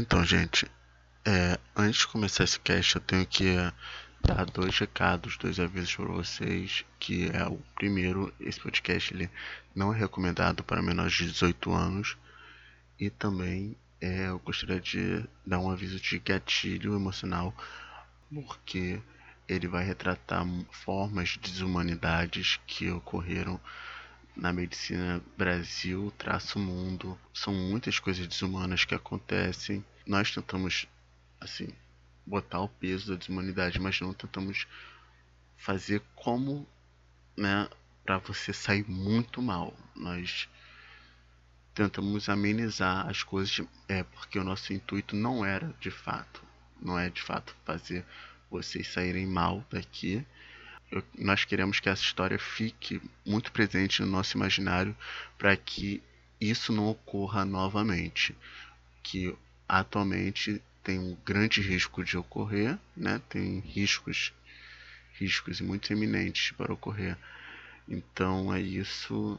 Então, gente, é, antes de começar esse cast, eu tenho que dar dois recados, dois avisos para vocês. Que é o primeiro, esse podcast ele não é recomendado para menores de 18 anos. E também é, eu gostaria de dar um aviso de gatilho emocional, porque ele vai retratar formas de desumanidades que ocorreram na medicina Brasil, traço mundo. São muitas coisas desumanas que acontecem. Nós tentamos, assim, botar o peso da desumanidade, mas não tentamos fazer como, né, para você sair muito mal. Nós tentamos amenizar as coisas, é porque o nosso intuito não era de fato, não é de fato fazer vocês saírem mal daqui. Nós queremos que essa história fique muito presente no nosso imaginário para que isso não ocorra novamente. Que atualmente tem um grande risco de ocorrer, né? tem riscos, riscos muito eminentes para ocorrer. Então é isso.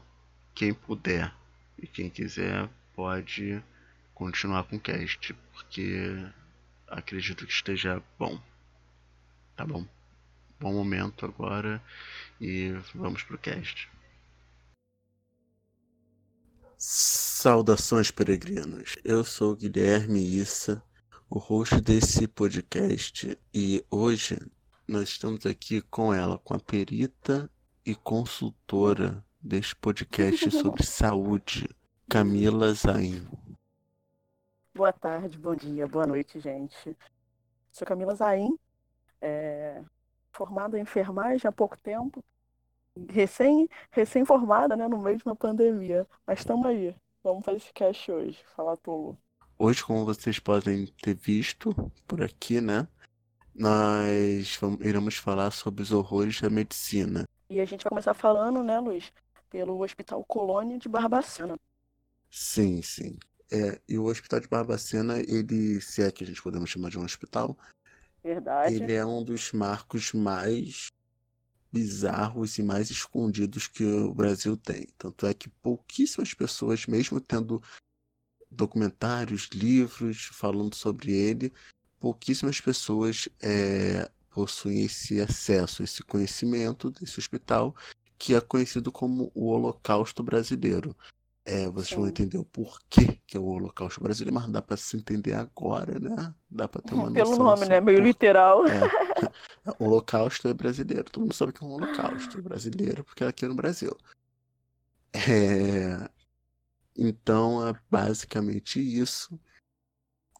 Quem puder e quem quiser pode continuar com o cast, porque acredito que esteja bom. Tá bom? Bom momento agora e vamos pro cast. Saudações peregrinos. Eu sou Guilherme Issa, o host desse podcast, e hoje nós estamos aqui com ela, com a perita e consultora deste podcast sobre saúde, Camila Zain. Boa tarde, bom dia, boa noite, gente. Sou Camila Zain, é, formada em enfermagem há pouco tempo, recém, recém-formada, né, no meio de uma pandemia. Mas estamos aí, vamos fazer esse cast hoje, falar tudo. Hoje, como vocês podem ter visto por aqui, né, nós vamos, iremos falar sobre os horrores da medicina. E a gente vai começar falando, né, Luiz, pelo Hospital Colônia de Barbacena. Sim, sim. É, e o Hospital de Barbacena, ele, se é que a gente podemos chamar de um hospital, Verdade. Ele é um dos marcos mais bizarros e mais escondidos que o Brasil tem. Tanto é que pouquíssimas pessoas, mesmo tendo documentários, livros falando sobre ele, pouquíssimas pessoas é, possuem esse acesso, esse conhecimento desse hospital, que é conhecido como o Holocausto Brasileiro. É, vocês Sim. vão entender o porquê que é o Holocausto Brasileiro, mas dá para se entender agora, né? Dá para ter uma Pelo nome, né? Meio por... literal. É. O Holocausto é brasileiro. Todo mundo sabe que é um Holocausto é brasileiro, porque é aqui no Brasil. É... Então é basicamente isso.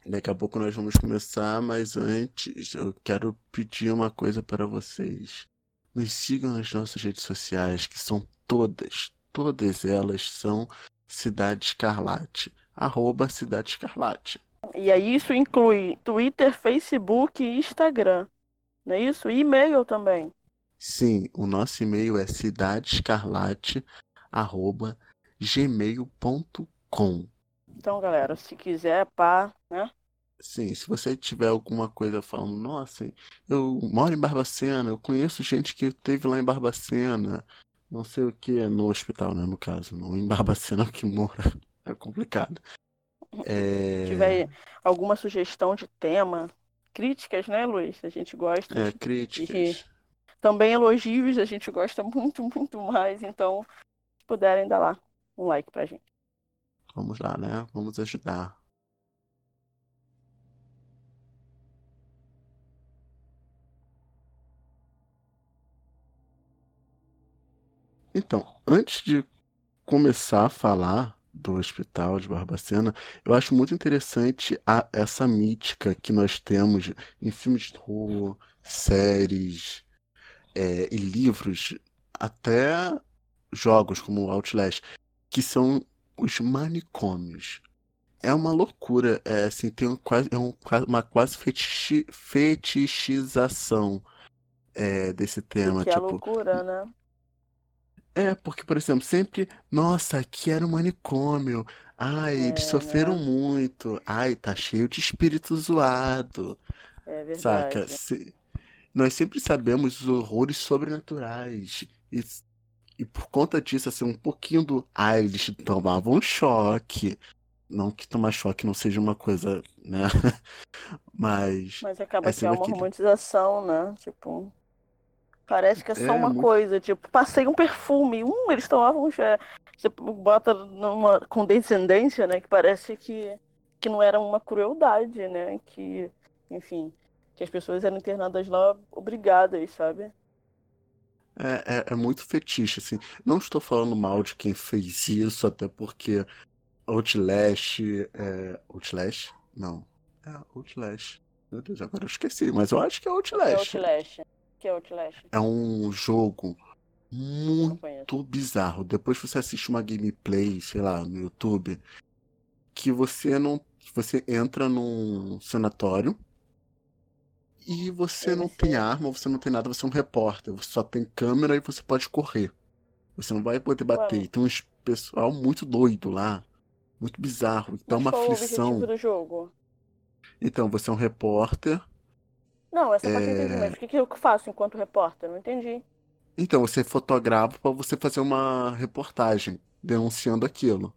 Daqui a pouco nós vamos começar, mas antes eu quero pedir uma coisa para vocês. Nos sigam nas nossas redes sociais, que são todas, todas elas são Cidade Escarlate. Arroba Cidade Escarlate. E aí isso inclui Twitter, Facebook e Instagram. Não é isso? E e-mail também. Sim, o nosso e-mail é cidadescarlate.gmail.com. Então, galera, se quiser, pá, né? Sim, se você tiver alguma coisa falando, nossa, eu moro em Barbacena, eu conheço gente que esteve lá em Barbacena, não sei o que, no hospital, né, no caso, não em Barbacena que mora. É complicado. É... Se tiver alguma sugestão de tema, críticas, né, Luiz? A gente gosta. É, críticas. Também elogios, a gente gosta muito, muito mais. Então, se puderem, dar lá um like pra gente. Vamos lá, né? Vamos ajudar. Então, antes de começar a falar do Hospital de Barbacena, eu acho muito interessante a, essa mítica que nós temos em filmes de terror, séries é, e livros, até jogos como Outlast, que são os manicômios. É uma loucura, é assim, tem um, quase, é um, uma quase fetichi, fetichização é, desse tema. Que tipo, é loucura, né? É, porque, por exemplo, sempre, nossa, aqui era um manicômio. Ai, eles É, sofreram né? muito. Ai, tá cheio de espírito zoado. É Saca? verdade. Se- Nós sempre sabemos os horrores sobrenaturais. E, e por conta disso, assim, um pouquinho do. Ai, eles tomavam choque. Não que tomar choque não seja uma coisa, né? Mas. Mas acaba é que é uma romantização, né? Tipo, parece que é só É, uma muito- coisa, tipo, passei um perfume, hum, eles tomavam já. Você bota numa condescendência, né? Que parece que, que não era uma crueldade, né? Que, enfim, que as pessoas eram internadas lá obrigadas, sabe? É, é, é muito fetiche, assim. Não estou falando mal de quem fez isso, até porque Outlast. É... Outlast? Não. É Outlast. Meu Deus, agora eu esqueci, mas eu acho que é Que é Outlast. Que é Outlast. É um jogo muito bizarro. Depois você assiste uma gameplay, sei lá, no YouTube, que você não. Você entra num sanatório e você E não você- tem arma, você não tem nada, você é um repórter. Você só tem câmera e você pode correr. Você não vai poder bater. Ué. Tem uns pessoal muito doido lá. Muito bizarro. Então é Mas uma qual o aflição. objetivo do jogo? Então, você é um repórter. Não, essa parte eu entendi, É. mas o que que eu faço enquanto repórter? Não entendi. Então, você fotografa para você fazer uma reportagem denunciando aquilo.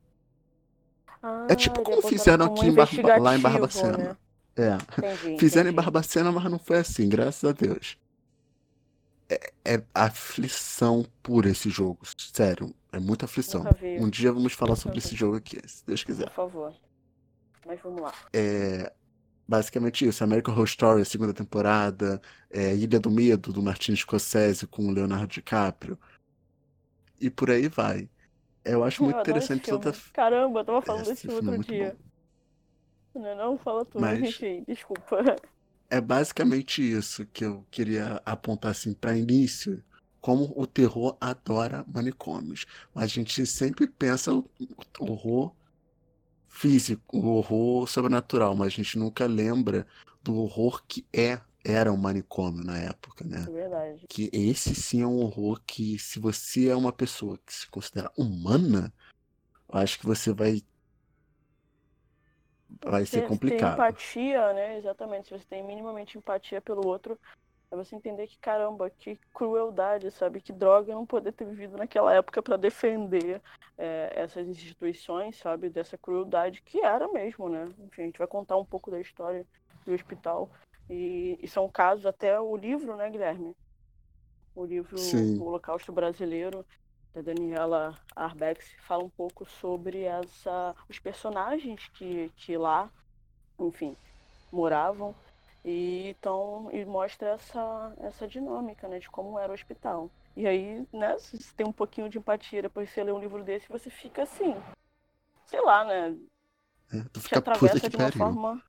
Ah, É tipo como botou fizeram aqui em Barba- lá em investigativo, Barbacena. né? É. Entendi, Fizeram em entendi. Barbacena, mas não foi assim, graças a Deus. É, é aflição pura esse jogo, sério. É muita aflição. Um dia vamos falar sobre esse jogo aqui, se Deus quiser. Por favor. Mas vamos lá. É basicamente isso. American Horror Story, segunda temporada. é, Ilha do Medo, do Martin Scorsese com o Leonardo DiCaprio. E por aí vai. Eu acho Eu muito interessante tanta. Caramba, eu tava falando Esse desse filme é outro dia. Não, não, fala tudo, Mas- enfim, desculpa. É basicamente isso que eu queria apontar assim para início. Como o terror adora manicômios. Mas a gente sempre pensa o horror físico, o horror sobrenatural, mas a gente nunca lembra do horror que é era um manicômio na época, né? É verdade. Que esse sim é um horror que, se você é uma pessoa que se considera humana, eu acho que você vai vai ser complicado. empatia, né? Exatamente. Se você tem minimamente empatia pelo outro, é você entender que, caramba, que crueldade, sabe? Que droga não poder ter vivido naquela época para defender é, essas instituições, sabe? Dessa crueldade que era mesmo, né? Enfim, a gente vai contar um pouco da história do hospital. E, e são casos, até o livro, né, Guilherme? O livro Sim. O Holocausto Brasileiro, da Daniela Arbex, fala um pouco sobre essa, os personagens que, que lá, enfim, moravam e então e mostra essa essa dinâmica, né, de como era o hospital. E aí, né, se você tem um pouquinho de empatia depois de você ler um livro desse, você fica assim, sei lá, né, É, tu te fica puta atravessa de uma pariu. forma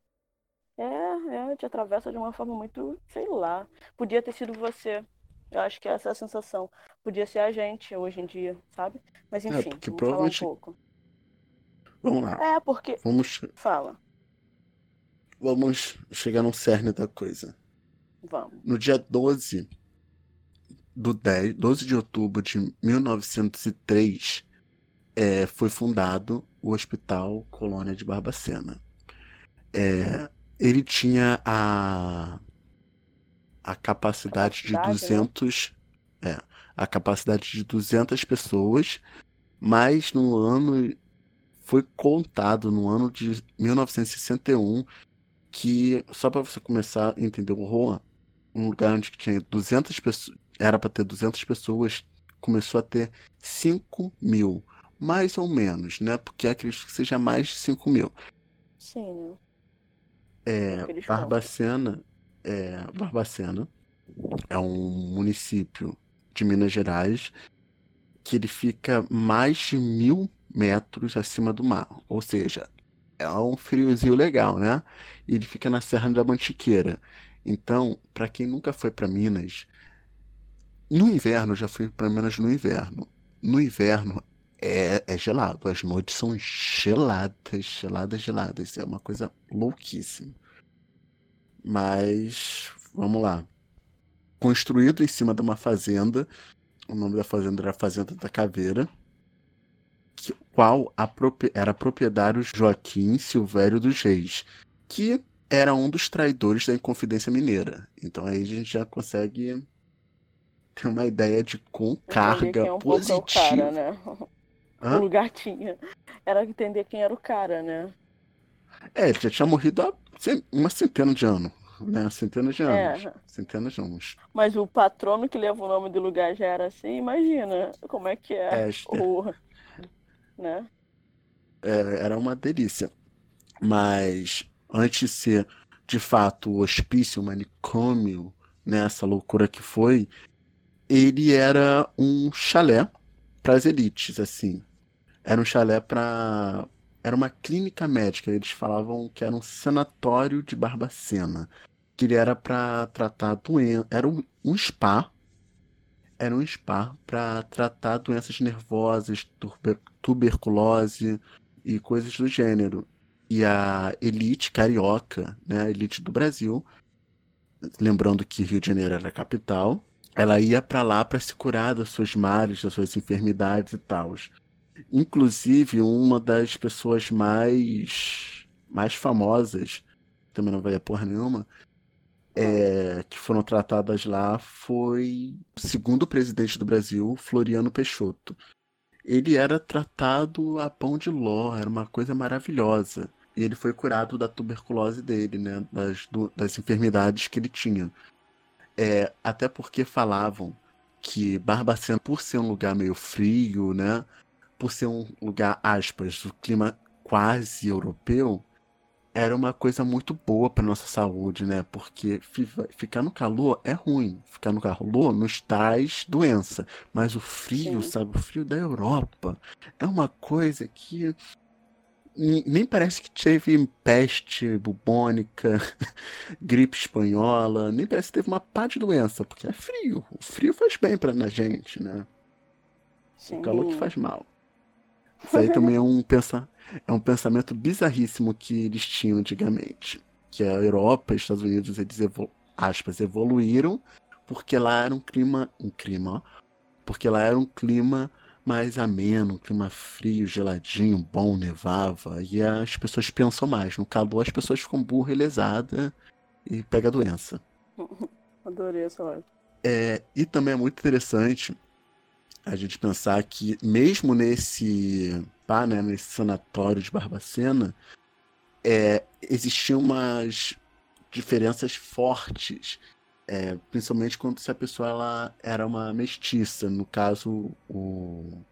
é, é, te atravessa de uma forma muito, sei lá. Podia ter sido você. Eu acho que essa é a sensação. Podia ser a gente hoje em dia, sabe? Mas enfim, É, porque vamos provavelmente- falar um pouco. Vamos lá. É, porque. Vamos, Fala, vamos chegar no cerne da coisa. vamos. No dia 12 do 10, 12 de outubro de 1903, é, foi fundado o Hospital Colônia de Barbacena. É, ele tinha a, a capacidade de Capacidade, né? 200, é, a capacidade de 200 pessoas, mas no ano foi contado no ano de 1961 que só para você começar a entender o horror, um lugar onde tinha 200 pessoas, era para ter 200 pessoas, começou a ter 5 mil, mais ou menos, né? Porque acredito que seja mais de 5 mil. Sim, né? É, eles Barbacena, é, Barbacena é um município de Minas Gerais que ele fica mais de mil metros acima do mar, ou seja, é um friozinho legal, né? E ele fica na Serra da Mantiqueira. Então, para quem nunca foi para Minas, no inverno, já fui para Minas no inverno. No inverno é, é gelado, as noites são geladas, geladas, geladas. É uma coisa louquíssima. Mas, vamos lá. Construído em cima de uma fazenda, o nome da fazenda era Fazenda da Caveira, qual era proprietário Joaquim Silvério dos Reis, que era um dos traidores da Inconfidência Mineira. Então aí a gente já consegue ter uma ideia de com carga é um é positiva. cara, né? O lugar tinha. Era entender quem era o cara, né? É, ele já tinha morrido há uma centena de anos. Né? Centenas de anos. É. Centenas de anos. Mas o patrono que leva o nome do lugar já era assim, imagina como é que é. é o... né? É, era uma delícia. Mas antes de ser de fato o hospício, o manicômio, nessa né, loucura que foi, ele era um chalé para as elites, assim. Era um chalé para era uma clínica médica. Eles falavam que era um sanatório de Barbacena, que ele era para tratar doenças, era um, um spa, era um spa para tratar doenças nervosas, tuber tuberculose e coisas do gênero. E a elite carioca, né, a elite do Brasil, lembrando que Rio de Janeiro era a capital, ela ia para lá para se curar das suas males, das suas enfermidades e tal. Inclusive, uma das pessoas mais, mais famosas, também não vai a porra nenhuma, é, que foram tratadas lá foi o segundo presidente do Brasil, Floriano Peixoto. Ele era tratado a pão de ló, era uma coisa maravilhosa. E ele foi curado da tuberculose dele, né? Das, do, das enfermidades que ele tinha. É, até porque falavam que Barbacena, por ser um lugar meio frio, né? Por ser um lugar, aspas, o clima quase europeu, era uma coisa muito boa para nossa saúde, né? Porque ficar no calor é ruim. Ficar no calor nos traz doença. Mas o frio, Sim. sabe? O frio da Europa é uma coisa que nem parece que teve peste bubônica, gripe espanhola, nem parece que teve uma pá de doença, porque é frio. O frio faz bem pra na gente, né? Sim. O calor que faz mal. Isso aí também é um, pensa, é um pensamento bizarríssimo que eles tinham antigamente. Que a Europa e Estados Unidos, eles evolu aspas, evoluíram porque lá era um clima. Um clima, ó, Porque lá era um clima mais ameno, um clima frio, geladinho, bom, nevava. E as pessoas pensam mais. No calor, as pessoas ficam burra e lesada e pega a doença. Adorei essa live. É, e também é muito interessante a gente pensar que, mesmo nesse, pá, né, nesse sanatório de Barbacena, é, existiam umas diferenças fortes é, principalmente quando se a pessoa ela era uma mestiça. No caso, o,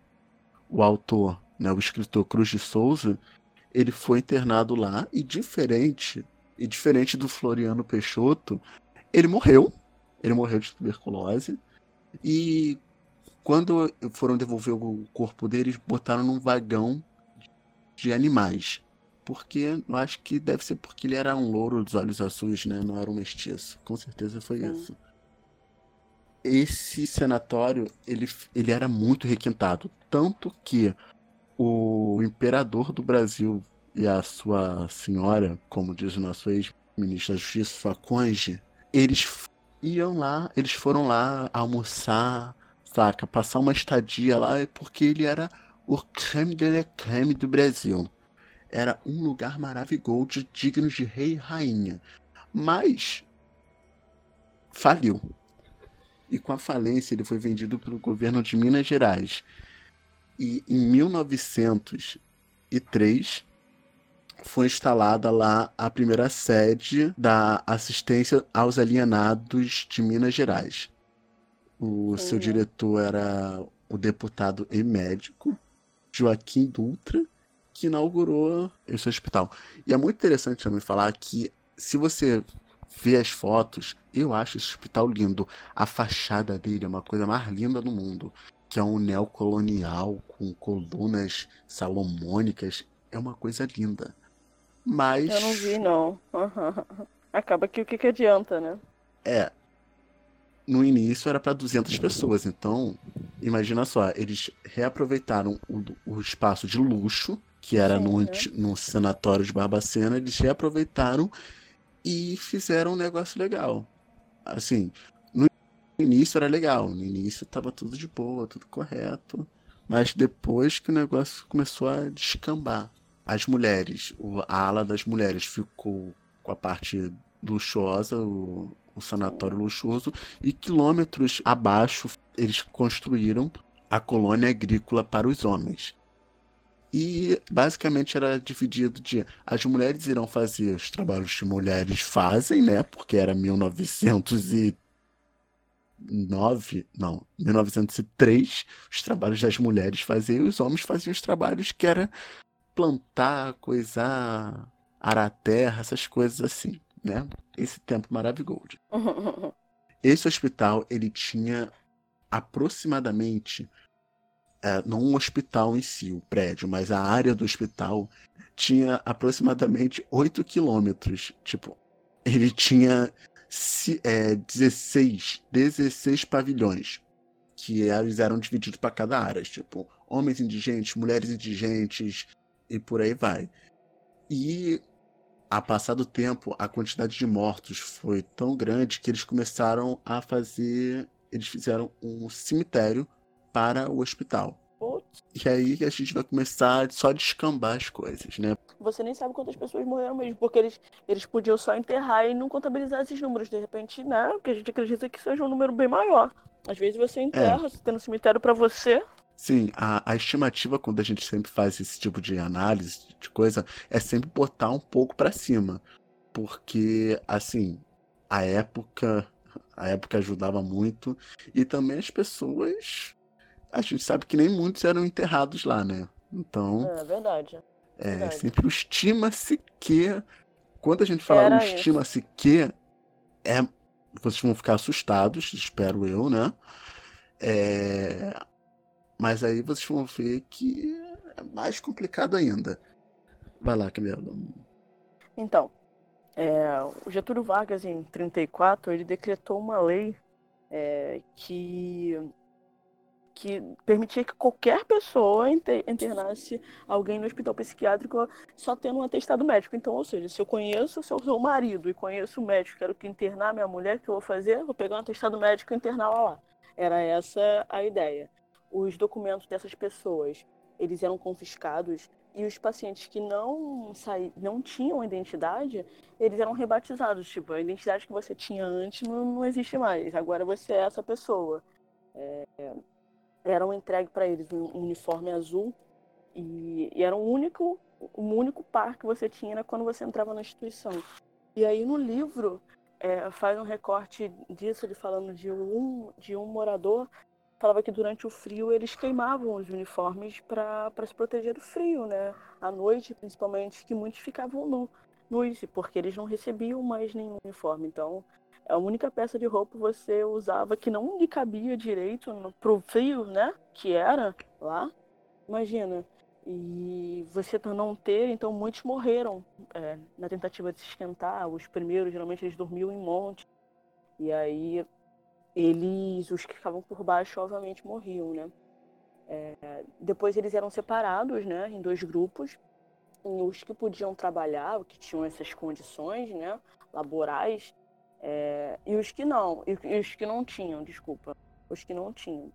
o autor, né, o escritor Cruz de Souza, ele foi internado lá e diferente, e diferente do Floriano Peixoto, ele morreu. Ele morreu de tuberculose. E quando foram devolver o corpo dele, eles botaram num vagão de animais porque eu acho que deve ser porque ele era um louro dos olhos azuis, né? Não era um mestiço. Com certeza foi Sim. isso. Esse senatório, ele, ele era muito requintado. Tanto que o imperador do Brasil e a sua senhora, como diz o nosso ex-ministro da Justiça, sua conge, eles iam lá, eles foram lá almoçar, saca? Passar uma estadia lá, porque ele era o creme de la creme do Brasil era um lugar maravilhoso, digno de rei e rainha. Mas faliu. E com a falência ele foi vendido pelo governo de Minas Gerais. E em 1903 foi instalada lá a primeira sede da assistência aos alienados de Minas Gerais. O seu diretor era o deputado e médico Joaquim Dutra que inaugurou esse hospital. E é muito interessante também falar que, se você vê as fotos, eu acho esse hospital lindo. A fachada dele é uma coisa mais linda do mundo. Que é um neocolonial com colunas salomônicas. É uma coisa linda. Mas. Eu não vi, não. Acaba que o que, que adianta, né? É. No início era para 200 pessoas, então imagina só, eles reaproveitaram o, o espaço de luxo que era no, no sanatório de Barbacena, eles reaproveitaram e fizeram um negócio legal. Assim, no início era legal, no início tava tudo de boa, tudo correto, mas depois que o negócio começou a descambar, as mulheres, a ala das mulheres ficou com a parte luxuosa, o, o sanatório luxuoso, e quilômetros abaixo eles construíram a colônia agrícola para os homens E basicamente era dividido de as mulheres irão fazer os trabalhos que mulheres fazem, né? Porque era 1909, não, 1903, os trabalhos das mulheres faziam e os homens faziam os trabalhos que era plantar, coisar, arar terra, essas coisas assim, né? Esse tempo maravilhoso. Esse hospital, ele tinha aproximadamente, é, não um hospital em si, o prédio, mas a área do hospital tinha aproximadamente 8 quilômetros. Tipo, ele tinha é, 16, 16 pavilhões, que eles eram divididos para cada área. Tipo, homens indigentes, mulheres indigentes, e por aí vai. E a passar do tempo, a quantidade de mortos foi tão grande que eles começaram a fazer. Eles fizeram um cemitério para o hospital. E aí a gente vai começar só a descambar as coisas, né? Você nem sabe quantas pessoas morreram mesmo, porque eles, eles podiam só enterrar e não contabilizar esses números. De repente, né? Porque a gente acredita que seja um número bem maior. Às vezes você enterra, é. você tem um cemitério para você, Sim, a, a estimativa, quando a gente sempre faz esse tipo de análise de coisa, é sempre botar um pouco para cima. Porque, assim, a época. A época ajudava muito. E também as pessoas. A gente sabe que nem muitos eram enterrados lá, né? Então. É verdade. É, verdade. sempre o estima-se que. Quando a gente fala estima-se que, é, vocês vão ficar assustados, espero eu, né? É, mas aí vocês vão ver que é mais complicado ainda. Vai lá, Camila. Então, é, o Getúlio Vargas, em 34, ele decretou uma lei é, que, que permitia que qualquer pessoa internasse alguém no hospital psiquiátrico só tendo um atestado médico. Então, ou seja, se eu conheço o seu marido e conheço o médico, quero que internar minha mulher, o que eu vou fazer? Vou pegar um atestado médico e internar lá. Era essa a ideia os documentos dessas pessoas eles eram confiscados e os pacientes que não saí, não tinham identidade, eles eram rebatizados. Tipo, a identidade que você tinha antes não, não existe mais. Agora você é essa pessoa. É, eram entregue para eles um, uniforme azul e, e, era o único, o único par que você tinha quando você entrava na instituição. E aí no livro é, faz um recorte disso, ele falando de um, de um morador falava que durante o frio eles queimavam os uniformes para se proteger do frio, né? À noite, principalmente, que muitos ficavam nu, nus, porque eles não recebiam mais nenhum uniforme. Então, a única peça de roupa você usava que não lhe cabia direito pro frio, né? Que era lá. Imagina. E você não ter, então muitos morreram é, na tentativa de se esquentar. Os primeiros, geralmente, eles dormiam em monte. E aí eles, os que ficavam por baixo, obviamente morriam, né? É, depois eles eram separados, né, em dois grupos. Os que podiam trabalhar, que tinham essas condições, né, laborais, é, e os que não, e os que não tinham, desculpa, os que não tinham.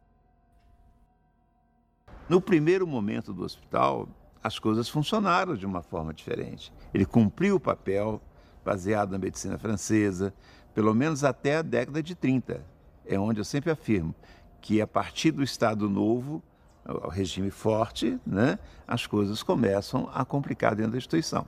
No primeiro momento do hospital, as coisas funcionaram de uma forma diferente. Ele cumpriu o papel baseado na medicina francesa, pelo menos até a década de 30 é onde eu sempre afirmo que a partir do Estado Novo, o regime forte, né, as coisas começam a complicar dentro da instituição.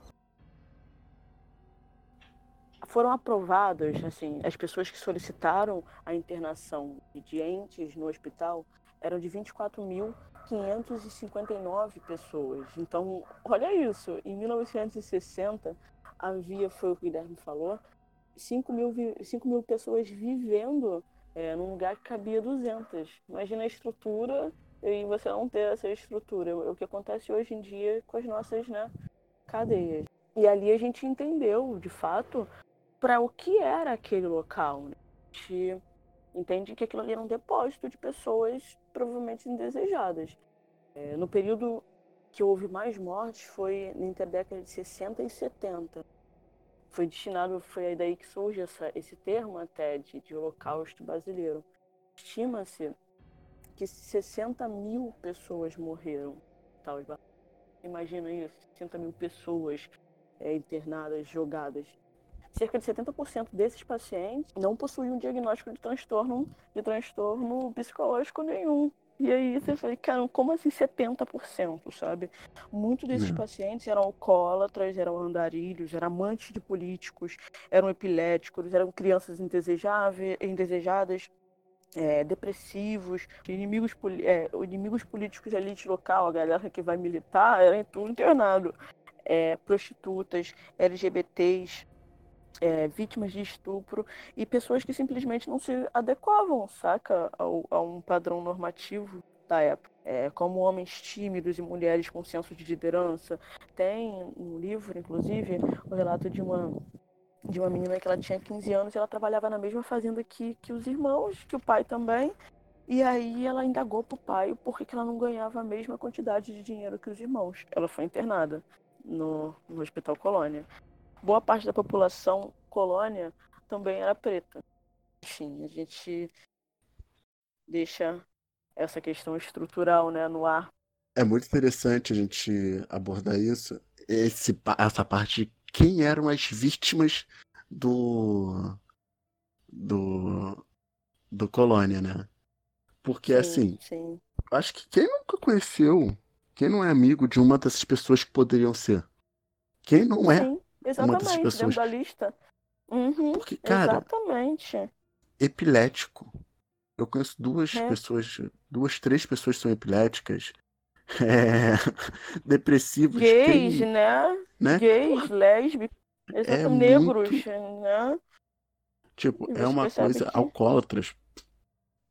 Foram aprovadas, assim, as pessoas que solicitaram a internação de entes no hospital eram de 24.559 pessoas. Então, olha isso, em 1960 havia, foi o que o Guilherme falou, 5 mil, 5 mil pessoas vivendo é, num lugar que cabia 200. Imagina a estrutura e você não ter essa estrutura. É o que acontece hoje em dia com as nossas né, cadeias. E ali a gente entendeu, de fato, para o que era aquele local. Né? A gente entende que aquilo ali era um depósito de pessoas provavelmente indesejadas. É, no período que houve mais mortes foi entre a década de 60 e 70 foi destinado, foi aí daí que surge essa, esse termo até de, de holocausto brasileiro. Estima-se que 60 mil pessoas morreram. Tal, imagina isso, 60 mil pessoas é, internadas, jogadas. Cerca de 70% desses pacientes não possuíam diagnóstico de transtorno, de transtorno psicológico nenhum. E aí você fala, cara, como assim 70%, sabe? Muitos desses É. pacientes eram alcoólatras, eram andarilhos, eram amantes de políticos, eram epiléticos, eram crianças indesejáveis, indesejadas, é, depressivos, inimigos, é, inimigos políticos de elite local, a galera que vai militar, era tudo internado. É, prostitutas, LGBTs, é, vítimas de estupro e pessoas que simplesmente não se adequavam, saca, ao, a um padrão normativo da época. É, como homens tímidos e mulheres com senso de liderança. Tem um livro, inclusive, o relato de uma de uma menina que ela tinha 15 anos e ela trabalhava na mesma fazenda que, que os irmãos, que o pai também. E aí ela indagou pro pai por que ela não ganhava a mesma quantidade de dinheiro que os irmãos. Ela foi internada no, no Hospital Colônia. Boa parte da população colônia também era preta. Enfim, a gente deixa essa questão estrutural né, no ar. É muito interessante a gente abordar isso, esse, essa parte de quem eram as vítimas do do do Colônia, né? Porque assim, Sim, acho que quem nunca conheceu, quem não é amigo de uma dessas pessoas que poderiam ser? Quem não é? sim, exatamente, pessoas. dentro da lista. Uhum, Porque, cara, exatamente. epilético. Eu conheço duas É. pessoas, duas, três pessoas que são epiléticas. É, depressivos, Gays, quem, né? né? Gays, lésbicos, É negros, muito- né? Tipo, é uma coisa que- alcoólatras.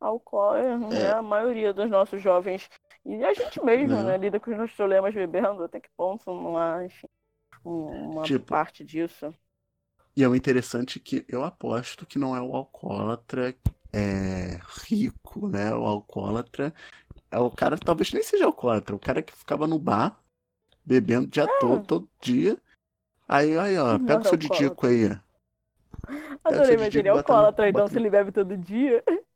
Álcool, É. né? A maioria dos nossos jovens, e a gente mesmo, Né? né? Lida com os nossos problemas bebendo, até que ponto não há, enfim, uma Tipo, parte disso. E é o interessante que eu aposto que não é o alcoólatra é, rico, né? O alcoólatra é o cara, talvez nem seja alcoólatra, o cara que ficava no bar, bebendo dia todo, todo dia. Aí, aí, ó, Não pega o é seu didico aí. Adorei, mas ele é alcoólatra, então se ele bebe todo dia,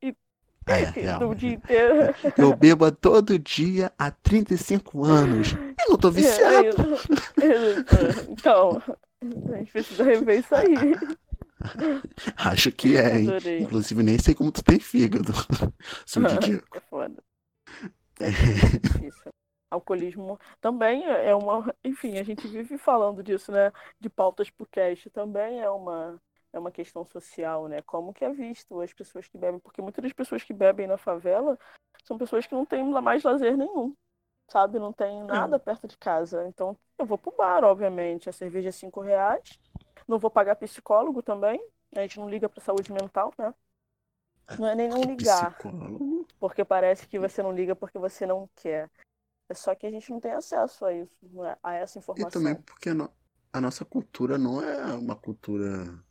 É, inteiro. Eu bebo todo dia há 35 anos. E não tô É viciado. isso. Isso. Então, a gente precisa rever isso aí. Acho que é, hein? Adorei. Inclusive, nem sei como tu tem fígado. Seu didico. É foda. É difícil. Alcoolismo também é uma. Enfim, a gente vive falando disso, né? De pautas pro cast. Também é uma, é uma questão social, né? Como que é visto as pessoas que bebem. Porque muitas das pessoas que bebem na favela são pessoas que não têm mais lazer nenhum. Sabe? Não tem nada perto de casa. Então, eu vou pro bar, obviamente. A cerveja é cinco reais. Não vou pagar psicólogo também. A gente não liga pra saúde mental, né? Não é nem não ligar. Psicólogo. Porque parece que você não liga porque você não quer. É só que a gente não tem acesso a isso, não é? a essa E informação. também porque a, no- a nossa cultura não é uma cultura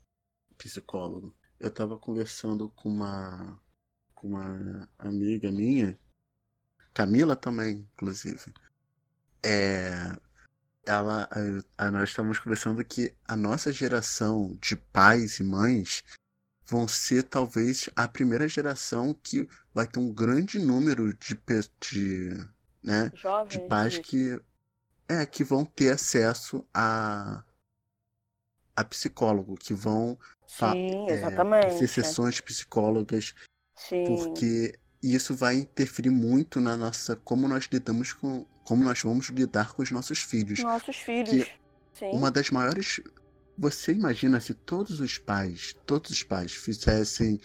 psicólogo. Eu tava conversando com uma, com uma amiga minha, Camila também, inclusive. É, ela, a- a- nós estávamos conversando que a nossa geração de pais e mães vão ser talvez a primeira geração que vai ter um grande número de, de, né, de pais isso. que é que vão ter acesso a a psicólogo, que vão Sim, é, exatamente. ter sessões psicólogas, Sim, porque isso vai interferir muito na nossa como nós lidamos com como nós vamos lidar com os nossos filhos. nossos filhos. Sim, Uma das maiores. Você imagina se todos os pais, todos os pais fizessem.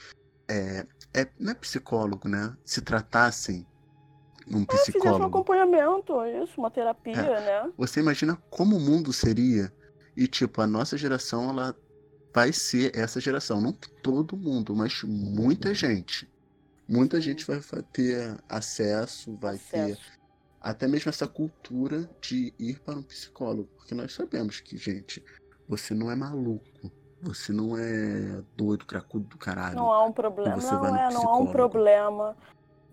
É, é, não é psicólogo, né? Se tratassem um É, fizesse um psicólogo. acompanhamento, isso, uma terapia, É. né? Você imagina como o mundo seria? E, tipo, a nossa geração, ela vai ser essa geração. Não todo mundo, mas muita gente. Muita gente vai ter acesso, vai ter Acesso. até mesmo essa cultura de ir para um psicólogo. Porque nós sabemos que, gente, você não é maluco. Você não é doido, cracudo do caralho. Não há um problema. Não é, não há um problema.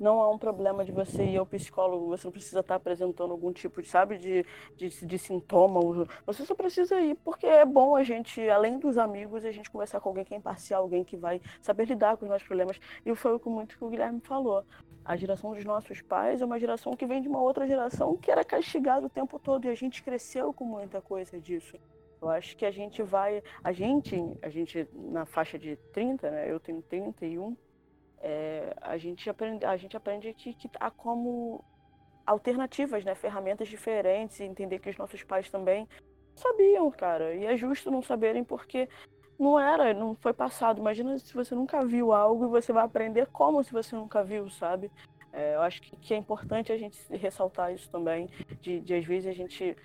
Não há um problema de você ir ao psicólogo, você não precisa estar apresentando algum tipo de, sabe, de, de, de sintoma. Você só precisa ir, porque é bom a gente, além dos amigos, a gente conversar com alguém que é imparcial, alguém que vai saber lidar com os nossos problemas. E foi muito que o Guilherme falou. A geração dos nossos pais é uma geração que vem de uma outra geração que era castigada o tempo todo e a gente cresceu com muita coisa disso. Eu acho que a gente vai. A gente, a gente na faixa de 30, né? Eu tenho 31. É, a, gente aprende, a gente aprende que, que há como alternativas, né? Ferramentas diferentes e entender que os nossos pais também sabiam, cara. E é justo não saberem porque não era, não foi passado. Imagina se você nunca viu algo e você vai aprender como se você nunca viu, sabe? É, eu acho que, que, é importante a gente ressaltar isso também, de, de às vezes a gente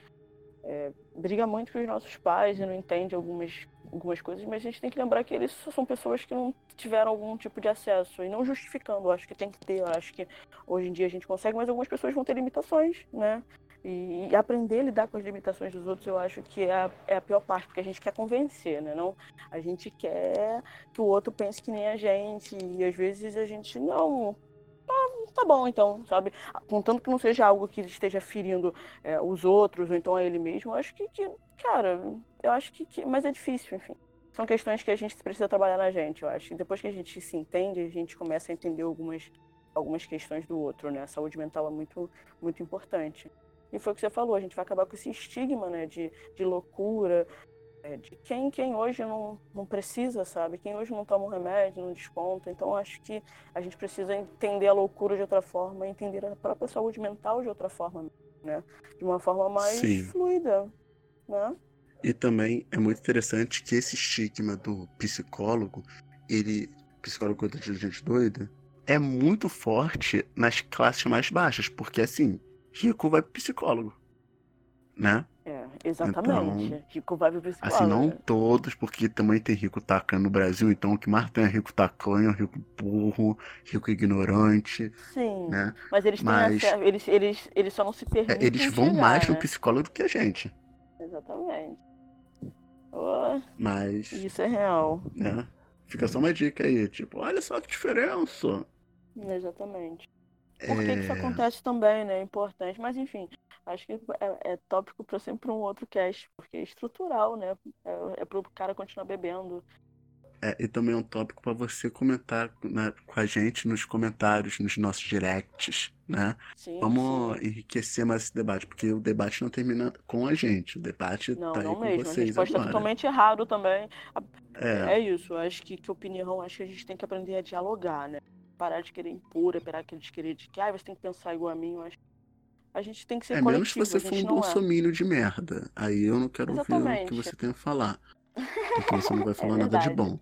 é, briga muito com os nossos pais e não entende algumas, algumas coisas, mas a gente tem que lembrar que eles são pessoas que não tiveram algum tipo de acesso, e não justificando, acho que tem que ter, acho que hoje em dia a gente consegue, mas algumas pessoas vão ter limitações, né? E, e, aprender a lidar com as limitações dos outros, eu acho que é a, é a, pior parte, porque a gente quer convencer, né? Não, a gente quer que o outro pense que nem a gente, e às vezes a gente não. Ah, tá bom, então, sabe? Contanto que não seja algo que esteja ferindo é, os outros, ou então a ele mesmo, eu acho que, que cara, eu acho que, que. Mas é difícil, enfim. São questões que a gente precisa trabalhar na gente, eu acho. E depois que a gente se entende, a gente começa a entender algumas, algumas questões do outro, né? A saúde mental é muito, muito importante. E foi o que você falou, a gente vai acabar com esse estigma né, de, de loucura, é, de quem, quem hoje não, não precisa, sabe? Quem hoje não toma um remédio, não desconta. Então, acho que a gente precisa entender a loucura de outra forma, entender a própria saúde mental de outra forma, né? De uma forma mais Sim. fluida, né? E também é muito interessante que esse estigma do psicólogo, ele, psicólogo de gente doida, é muito forte nas classes mais baixas, porque assim, rico vai pro psicólogo. Né? É, exatamente. Então, rico vai pro psicólogo. Assim, não todos, porque também tem rico tacanho no Brasil, então o que mais tem é rico tacanho, rico burro, rico ignorante. Sim. Né? Mas eles Mas, têm eles, eles, eles só não se permitem. É, eles vão mais né? no psicólogo do que a gente. Exatamente. Oh, Mas. Isso é real. Né? Fica só uma dica aí, tipo, olha só que diferença. Exatamente. Por que, que isso é. acontece também, né? É importante. Mas enfim, acho que é, é tópico para sempre um outro cast, porque é estrutural, né? É, é para o cara continuar bebendo. É, e também é um tópico para você comentar né, com a gente nos comentários, nos nossos directs, né? Sim, Vamos sim. enriquecer mais esse debate, porque o debate não termina com a gente, o debate não, tá não aí mesmo. com vocês a gente pode agora. estar totalmente errado também. É. é isso, acho que, que opinião, acho que a gente tem que aprender a dialogar, né? parar de querer impor, parar de querer de que ah, você tem que pensar igual a mim. Eu acho a gente tem que ser é, coletivo. Menos se você for um bolsomínio é. de merda. Aí eu não quero Exatamente. ouvir o que você tem a falar. Porque você não vai falar é nada de bom.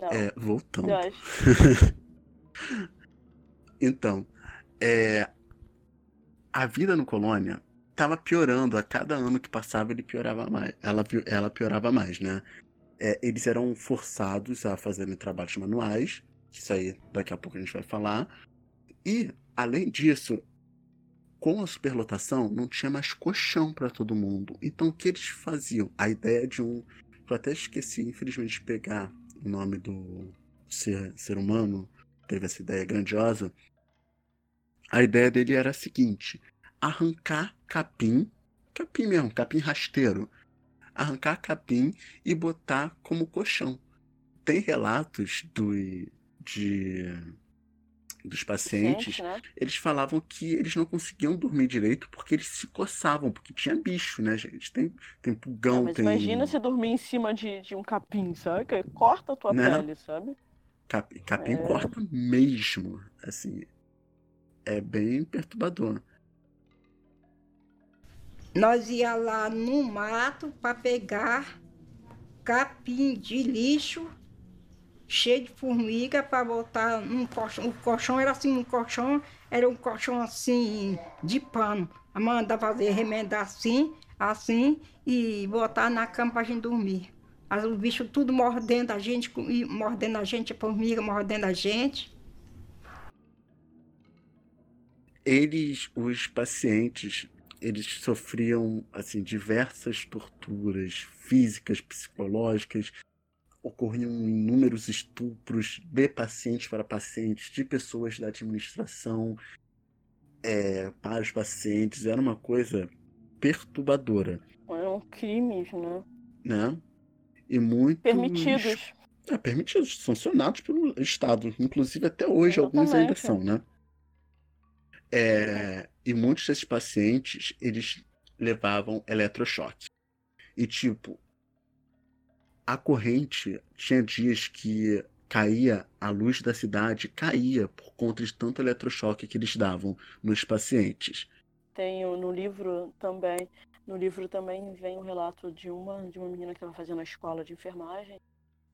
Não. É, voltando. então, é, a vida no Colônia estava piorando. A cada ano que passava, ele piorava mais. Ela, ela piorava mais, né? É, eles eram forçados a fazerem trabalhos manuais isso aí daqui a pouco a gente vai falar. E, além disso, com a superlotação, não tinha mais colchão para todo mundo. Então, o que eles faziam? A ideia de um. Eu até esqueci, infelizmente, de pegar o nome do ser, ser humano, teve essa ideia grandiosa. A ideia dele era a seguinte: arrancar capim, capim mesmo, capim rasteiro, arrancar capim e botar como colchão. Tem relatos do, de dos pacientes, Gente, né? eles falavam que eles não conseguiam dormir direito porque eles se coçavam, porque tinha bicho, né, gente? Tem, tem pulgão, não, mas tem... imagina você dormir em cima de, de um capim, sabe? Que corta a tua né? pele, sabe? Cap, capim é... corta mesmo, assim. É bem perturbador. Nós ia lá no mato para pegar capim de lixo cheio de formiga para botar num colchão. O colchão era assim, um colchão, era um colchão assim, de pano. A mandava fazer remendar assim, assim, e botar na cama para a gente dormir. Mas o bicho tudo mordendo a gente, mordendo a gente, a formiga mordendo a gente. Eles, os pacientes, eles sofriam assim diversas torturas físicas, psicológicas, ocorriam inúmeros estupros de pacientes para pacientes, de pessoas da administração é, para os pacientes. Era uma coisa perturbadora. Eram crimes, né? Né? E muito. Permitidos. É, permitidos, sancionados pelo Estado. Inclusive, até hoje, Exatamente. alguns ainda são, né? É, e muitos desses pacientes, eles levavam eletrochoque. E, tipo, a corrente tinha dias que caía, a luz da cidade caía por conta de tanto eletrochoque que eles davam nos pacientes. Tem no livro também, no livro também vem o um relato de uma de uma menina que estava fazendo a escola de enfermagem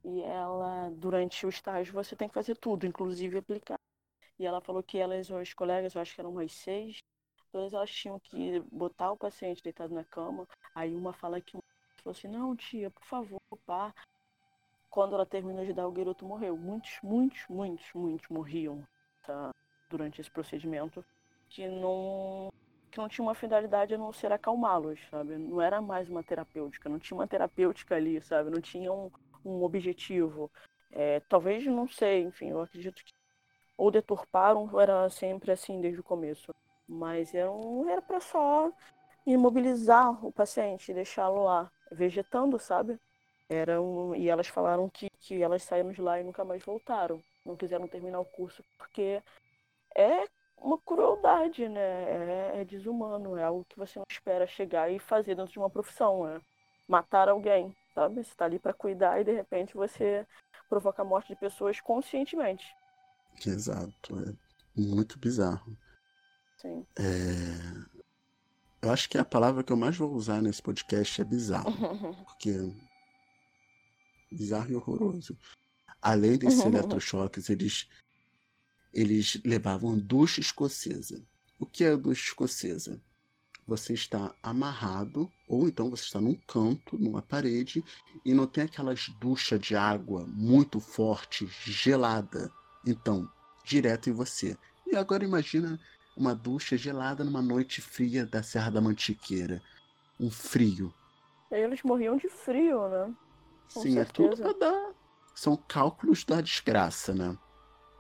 e ela durante o estágio você tem que fazer tudo, inclusive aplicar. E ela falou que elas, as colegas, eu acho que eram umas seis, todas elas tinham que botar o paciente deitado na cama. Aí uma fala que falou assim, não tia, por favor, pá, quando ela terminou de dar, o garoto morreu. Muitos, muitos, muitos, muitos morriam tá, durante esse procedimento que não, que não tinha uma finalidade a não ser acalmá-los, sabe? Não era mais uma terapêutica, não tinha uma terapêutica ali, sabe? Não tinha um, um objetivo. É, talvez, não sei, enfim, eu acredito que ou deturparam ou era sempre assim desde o começo. Mas era, um, era para só imobilizar o paciente, deixá-lo lá, vegetando, sabe? Era um, e elas falaram que, que elas saíram de lá e nunca mais voltaram. Não quiseram terminar o curso porque é uma crueldade, né? É, é desumano, é algo que você não espera chegar e fazer dentro de uma profissão, né? Matar alguém, sabe? Você está ali para cuidar e de repente você provoca a morte de pessoas conscientemente. Exato, é muito bizarro. Sim. É... Eu acho que a palavra que eu mais vou usar nesse podcast é bizarro. porque bizarro e horroroso. Além desses eletrochoques, eles, eles levavam ducha escocesa. O que é a ducha escocesa? Você está amarrado, ou então você está num canto, numa parede, e não tem aquelas duchas de água muito forte, gelada. Então, direto em você. E agora imagina uma ducha gelada numa noite fria da Serra da Mantiqueira. Um frio. Eles morriam de frio, né? Com Sim, certeza. é tudo pra dar. São cálculos da desgraça, né?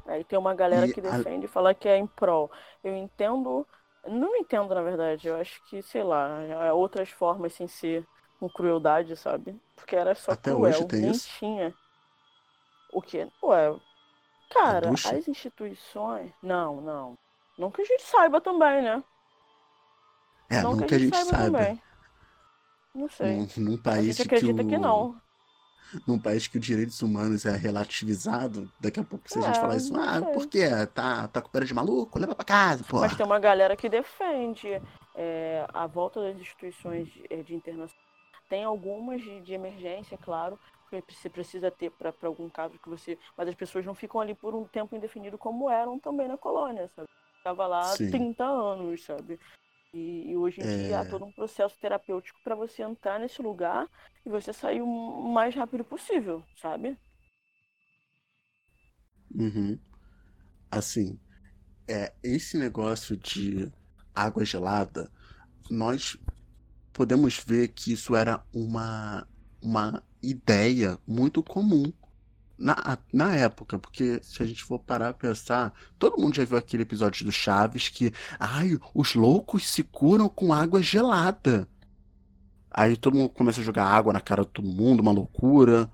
Aí tem uma galera e que defende e a... fala que é em prol. Eu entendo. Não entendo, na verdade. Eu acho que, sei lá, é outras formas sem ser com crueldade, sabe? Porque era só Até cruel, hoje tem nem isso? tinha. O quê? Ué, cara, as instituições. Não, não. Não que a gente saiba também, né? É, não, que a gente, saiba, saiba. também. Não sei. Num, num país a gente acredita que, o... que não num país que os direitos humanos é relativizado, daqui a pouco se a gente É, falar isso, não ah, sei. por quê? Tá, tá com pera de maluco? Leva pra casa, pô. Mas tem uma galera que defende é, a volta das instituições de, eh, de internação. Tem algumas de, de emergência, claro, que você precisa ter para algum caso que você. Mas as pessoas não ficam ali por um tempo indefinido como eram também na colônia, sabe? Tava lá há Sim. 30 anos, sabe? E, e hoje em dia há É. todo um processo terapêutico para você entrar nesse lugar e você sair o mais rápido possível, sabe? Uhum. Assim, é, esse negócio de água gelada, nós podemos ver que isso era uma, uma ideia muito comum na, na época, porque se a gente for parar a pensar, todo mundo já viu aquele episódio do Chaves que, ai, os loucos se curam com água gelada. Aí todo mundo começa a jogar água na cara de todo mundo, uma loucura.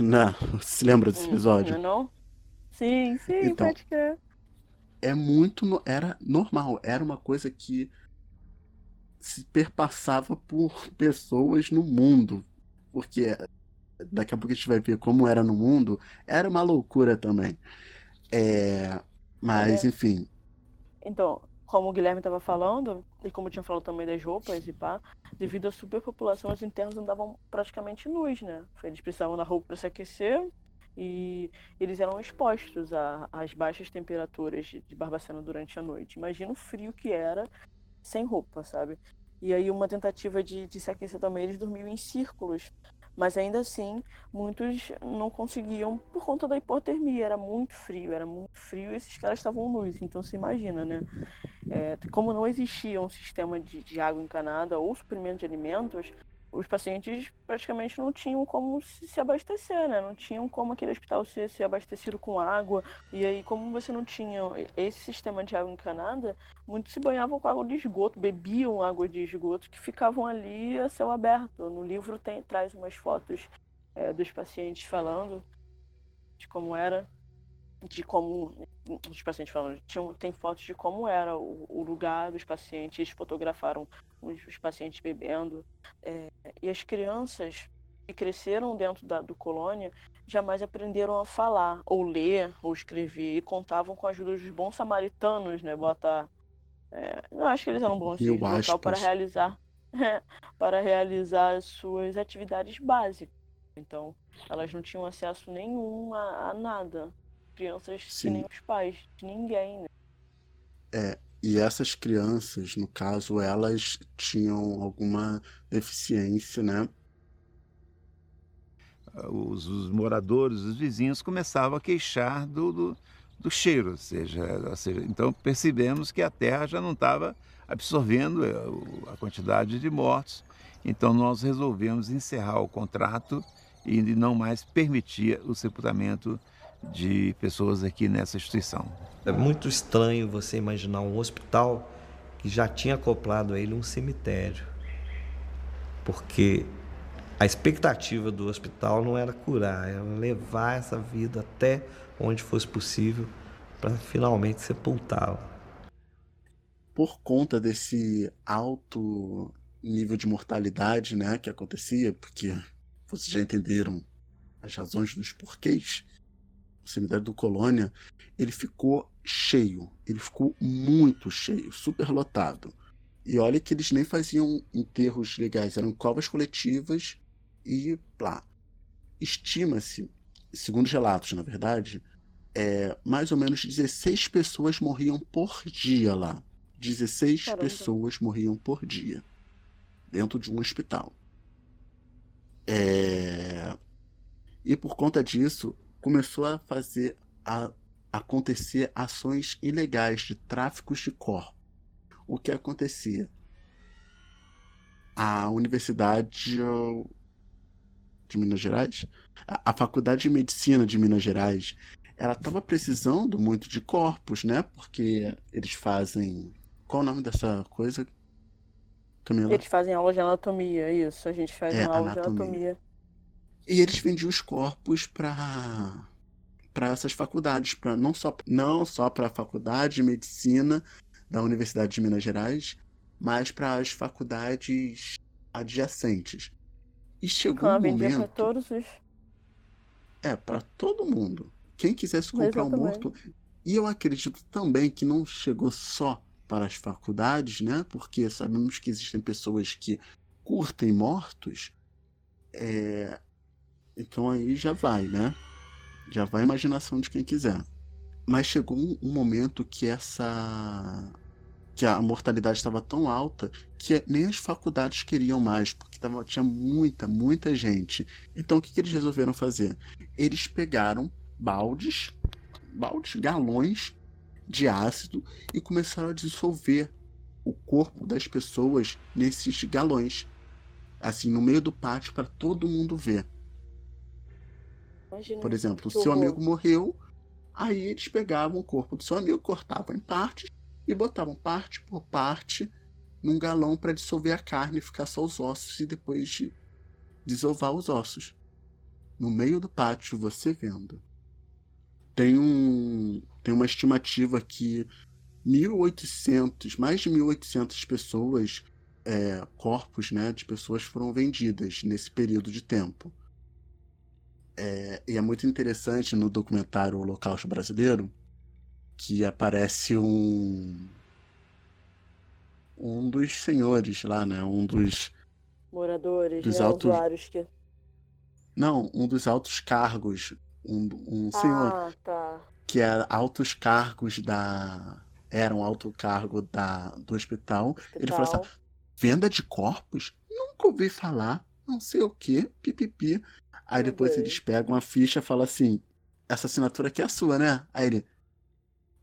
Né? Se lembra desse Hum, episódio? Não não? Sim, sim, Então, pode crer. é muito era normal, era uma coisa que se perpassava por pessoas no mundo, porque daqui a pouco a gente vai ver como era no mundo, era uma loucura também. É, mas É. enfim, Então, como o Guilherme estava falando, e como eu tinha falado também das roupas e pá, devido à superpopulação, os internos andavam praticamente nus, né? Eles precisavam da roupa para se aquecer e eles eram expostos às baixas temperaturas de, de Barbacena durante a noite. Imagina o frio que era sem roupa, sabe? E aí uma tentativa de, de se aquecer também, eles dormiam em círculos. Mas ainda assim, muitos não conseguiam por conta da hipotermia. Era muito frio, era muito frio e esses caras estavam nus. Então você imagina, né? É, como não existia um sistema de, de água encanada ou suprimento de alimentos, os pacientes praticamente não tinham como se, abastecer, né? Não tinham como aquele hospital ser, ser abastecido com água. E aí, como você não tinha esse sistema de água encanada, muitos se banhavam com água de esgoto, bebiam água de esgoto que ficavam ali a céu aberto. No livro tem, traz umas fotos é, dos pacientes falando de como era, de como os pacientes falando, tinham, tem fotos de como era o, o lugar dos pacientes, fotografaram os, os pacientes bebendo. É, e as crianças, que cresceram dentro da, do colônia jamais aprenderam a falar, ou ler, ou escrever, e contavam com a ajuda dos bons samaritanos, né? Botar. É, eu acho que eles eram bons Mil local para realizar para realizar as suas atividades básicas. Então, elas não tinham acesso nenhum a, a nada. Crianças que Sim. nem os pais, ninguém, né? É, e essas crianças, no caso, elas tinham alguma deficiência, né? Os, os moradores, os vizinhos começavam a queixar do, do, do cheiro, ou seja, ou seja, então percebemos que a terra já não estava absorvendo eh, a quantidade de mortos, então nós resolvemos encerrar o contrato e não mais permitir o sepultamento de pessoas aqui nessa instituição. É muito estranho você imaginar um hospital que já tinha acoplado a ele um cemitério. Porque a expectativa do hospital não era curar, era levar essa vida até onde fosse possível para finalmente sepultá-la. Por conta desse alto nível de mortalidade, né, que acontecia, porque vocês já entenderam as razões dos porquês, cemitério do Colônia, ele ficou cheio, ele ficou muito cheio, super lotado. E olha que eles nem faziam enterros legais, eram covas coletivas e lá. Estima-se, segundo os relatos, na verdade, é, mais ou menos 16 pessoas morriam por dia lá. 16 Caramba. pessoas morriam por dia dentro de um hospital. É, E por conta disso, começou a fazer a acontecer ações ilegais de tráficos de corpos. O que acontecia? A Universidade de Minas Gerais, a, a Faculdade de Medicina de Minas Gerais, ela estava precisando muito de corpos, né? Porque eles fazem. Qual o nome dessa coisa? Camila? Eles fazem aula de anatomia, isso. A gente faz É, uma aula de anatomia. E eles vendiam os corpos para para essas faculdades, para não só não só para a Faculdade de Medicina da Universidade de Minas Gerais, mas para as faculdades adjacentes. E chegou Ela um vendia para momento, todos os. é, para todo mundo. Quem quisesse comprar um morto. E eu acredito também que não chegou só para as faculdades, né? Porque sabemos que existem pessoas que curtem mortos. É, Então aí já vai, né? Já vai a imaginação de quem quiser. Mas chegou um, um momento que essa. que a mortalidade estava tão alta que nem as faculdades queriam mais, porque tava, tinha muita, muita gente. Então o que, que eles resolveram fazer? Eles pegaram baldes, baldes, galões de ácido e começaram a dissolver o corpo das pessoas nesses galões. Assim, no meio do pátio para todo mundo ver. Imagina. Por exemplo, o seu horror. amigo morreu, aí eles pegavam o corpo do seu amigo, cortavam em partes e botavam parte por parte num galão para dissolver a carne e ficar só os ossos e depois de desovar os ossos. No meio do pátio, você vendo. Tem um tem uma estimativa que 1800, mais de 1800 pessoas, é, corpos, né, de pessoas foram vendidas nesse período de tempo. É, e é muito interessante no documentário Holocausto Brasileiro que aparece um um dos senhores lá, né? Um dos Moradores, Dos né? altos- Usuários que. não, um dos altos cargos, um, um senhor Ah, tá. que era altos cargos da era um alto cargo da do hospital. Ele falou assim: Hospital. venda de corpos? Nunca ouvi falar, não sei o que, pipipi. Aí depois eles pegam a ficha e falam assim: essa assinatura aqui é sua, né? Aí ele: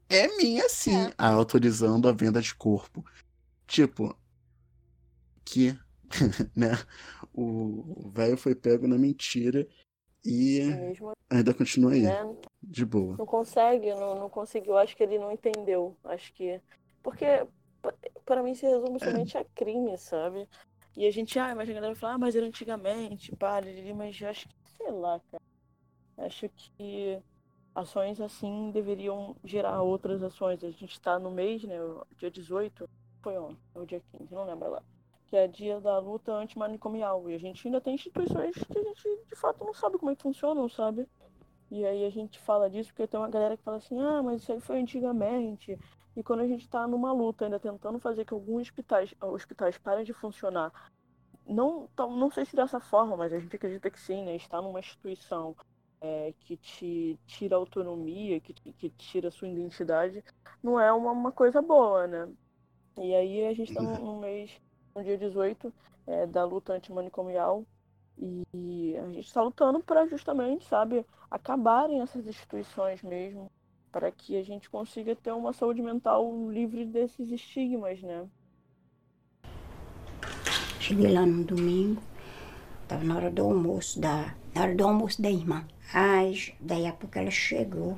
é minha sim. É. Aí autorizando a venda de corpo. Tipo, que, né? O velho foi pego na mentira e Mesmo, ainda continua aí, né? de boa. Não consegue, não, não conseguiu. Acho que ele não entendeu. Acho que. Porque, pa- para mim, se resume somente a crime, sabe? E a gente, ah, mas a galera fala, ah, mas era antigamente, pá, mas eu acho que, sei lá, cara. Acho que ações assim deveriam gerar outras ações. A gente tá no mês, né? Dia 18, foi ontem, ou dia 15, não lembro lá. que é dia da luta antimanicomial. E a gente ainda tem instituições que a gente de fato não sabe como é que funcionam, sabe? E aí a gente fala disso porque tem uma galera que fala assim, ah, mas isso aí foi antigamente. E quando a gente está numa luta, ainda tentando fazer que alguns hospitais, hospitais parem de funcionar, não, não sei se dessa forma, mas a gente acredita que sim, né? Está numa instituição é, que te tira autonomia, que, que tira sua identidade, não é uma, uma coisa boa, né? E aí a gente está no, no, mês, no dia 18 é, da luta antimanicomial, e a gente está lutando para justamente, sabe, acabarem essas instituições mesmo, para que a gente consiga ter uma saúde mental livre desses estigmas, né? Cheguei lá no domingo, estava na hora do almoço da, na hora do almoço da irmã. Aí, daí a pouco ela chegou.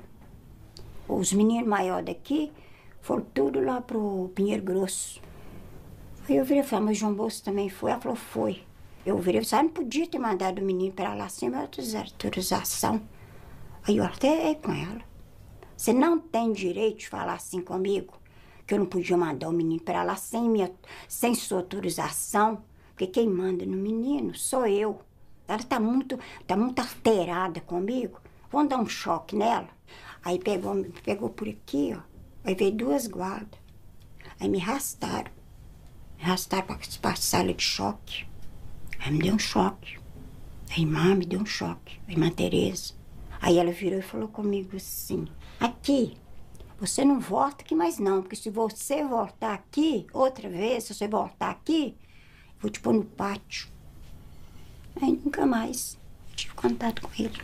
Os meninos maiores daqui foram tudo lá pro Pinheiro Grosso. Aí eu virei e falei, mas João Bolso também foi? Ela falou, foi. Eu virei falei, ah, não podia ter mandado o menino para lá sem autorização. Aí eu até com ela. Você não tem direito de falar assim comigo, que eu não podia mandar o menino para lá sem, minha, sem sua autorização, porque quem manda no menino sou eu. Ela está muito, tá muito alterada comigo. Vamos dar um choque nela. Aí pegou, pegou por aqui, ó. Aí veio duas guardas. Aí me arrastaram. Me arrastaram para a sala de choque. Aí me deu um choque. A irmã me deu um choque. A irmã Tereza. Aí ela virou e falou comigo assim: Aqui, você não volta aqui mais não, porque se você voltar aqui outra vez, se você voltar aqui, vou te pôr no pátio. Aí nunca mais tive contato com ele.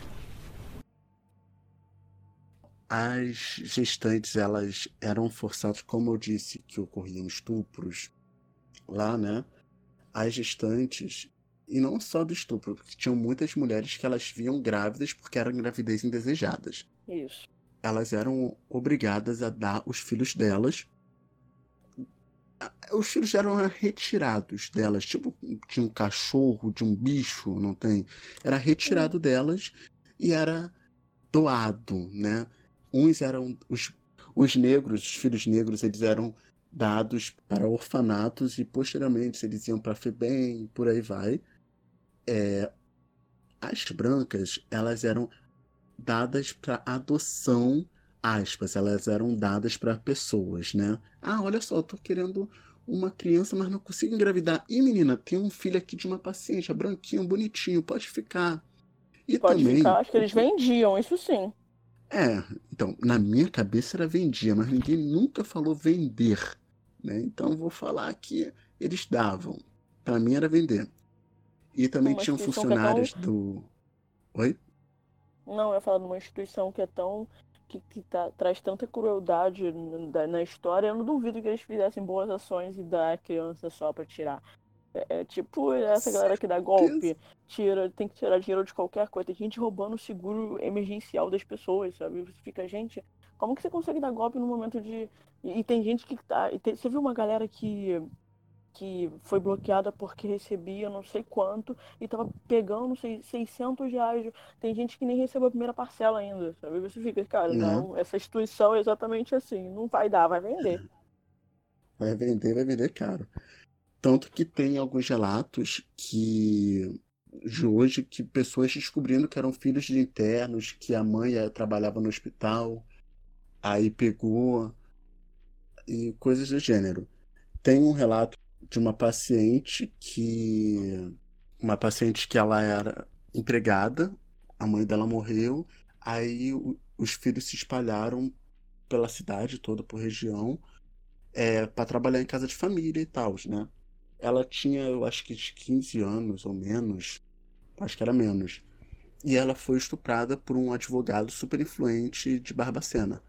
As gestantes, elas eram forçadas, como eu disse, que ocorriam estupros lá, né? As gestantes, e não só do estupro, porque tinham muitas mulheres que elas viam grávidas porque eram gravidez indesejadas. Isso. Elas eram obrigadas a dar os filhos delas. Os filhos eram retirados delas, tipo de um cachorro, de um bicho, não tem? Era retirado delas e era doado, né? Uns eram os, os negros, os filhos negros, eles eram dados para orfanatos e posteriormente eles iam para FEBEM, por aí vai é, as brancas elas eram dadas para adoção, aspas, elas eram dadas para pessoas, né? Ah, olha só, eu tô querendo uma criança, mas não consigo engravidar. E menina, tem um filho aqui de uma paciente, é branquinho, bonitinho, pode ficar. E pode também, ficar, acho que eles vendiam, isso sim. É, então, na minha cabeça era vendia, mas ninguém nunca falou vender, né? Então vou falar que eles davam. Para mim era vender. E também uma tinham funcionários é tão... do. Oi? Não, eu ia falar de uma instituição que é tão. Que, que tá, traz tanta crueldade na, na, história. Eu não duvido que eles fizessem boas ações e dar a criança só pra tirar. É, é tipo essa galera que dá golpe, tira, tem que tirar dinheiro de qualquer coisa. Tem gente roubando o seguro emergencial das pessoas, sabe? Você fica, gente, como que você consegue dar golpe no momento de. E, e tem gente que tá. Tem, você viu uma galera que que foi bloqueada porque recebia não sei quanto e tava pegando sei, 600 reais. Tem gente que nem recebeu a primeira parcela ainda, sabe? Você fica, cara, não. não, essa instituição é exatamente assim, não vai dar, vai vender. Vai vender, vai vender caro. Tanto que tem alguns relatos que de hoje que pessoas descobrindo que eram filhos de internos, que a mãe eh, trabalhava no hospital, aí pegou e coisas do gênero. Tem um relato de uma paciente que uma paciente que ela era empregada, a mãe dela morreu, aí o, os filhos se espalharam pela cidade toda, por região, é, para trabalhar em casa de família e tal, né? Ela tinha, eu acho que de 15 anos ou menos, acho que era menos. E ela foi estuprada por um advogado super influente de Barbacena.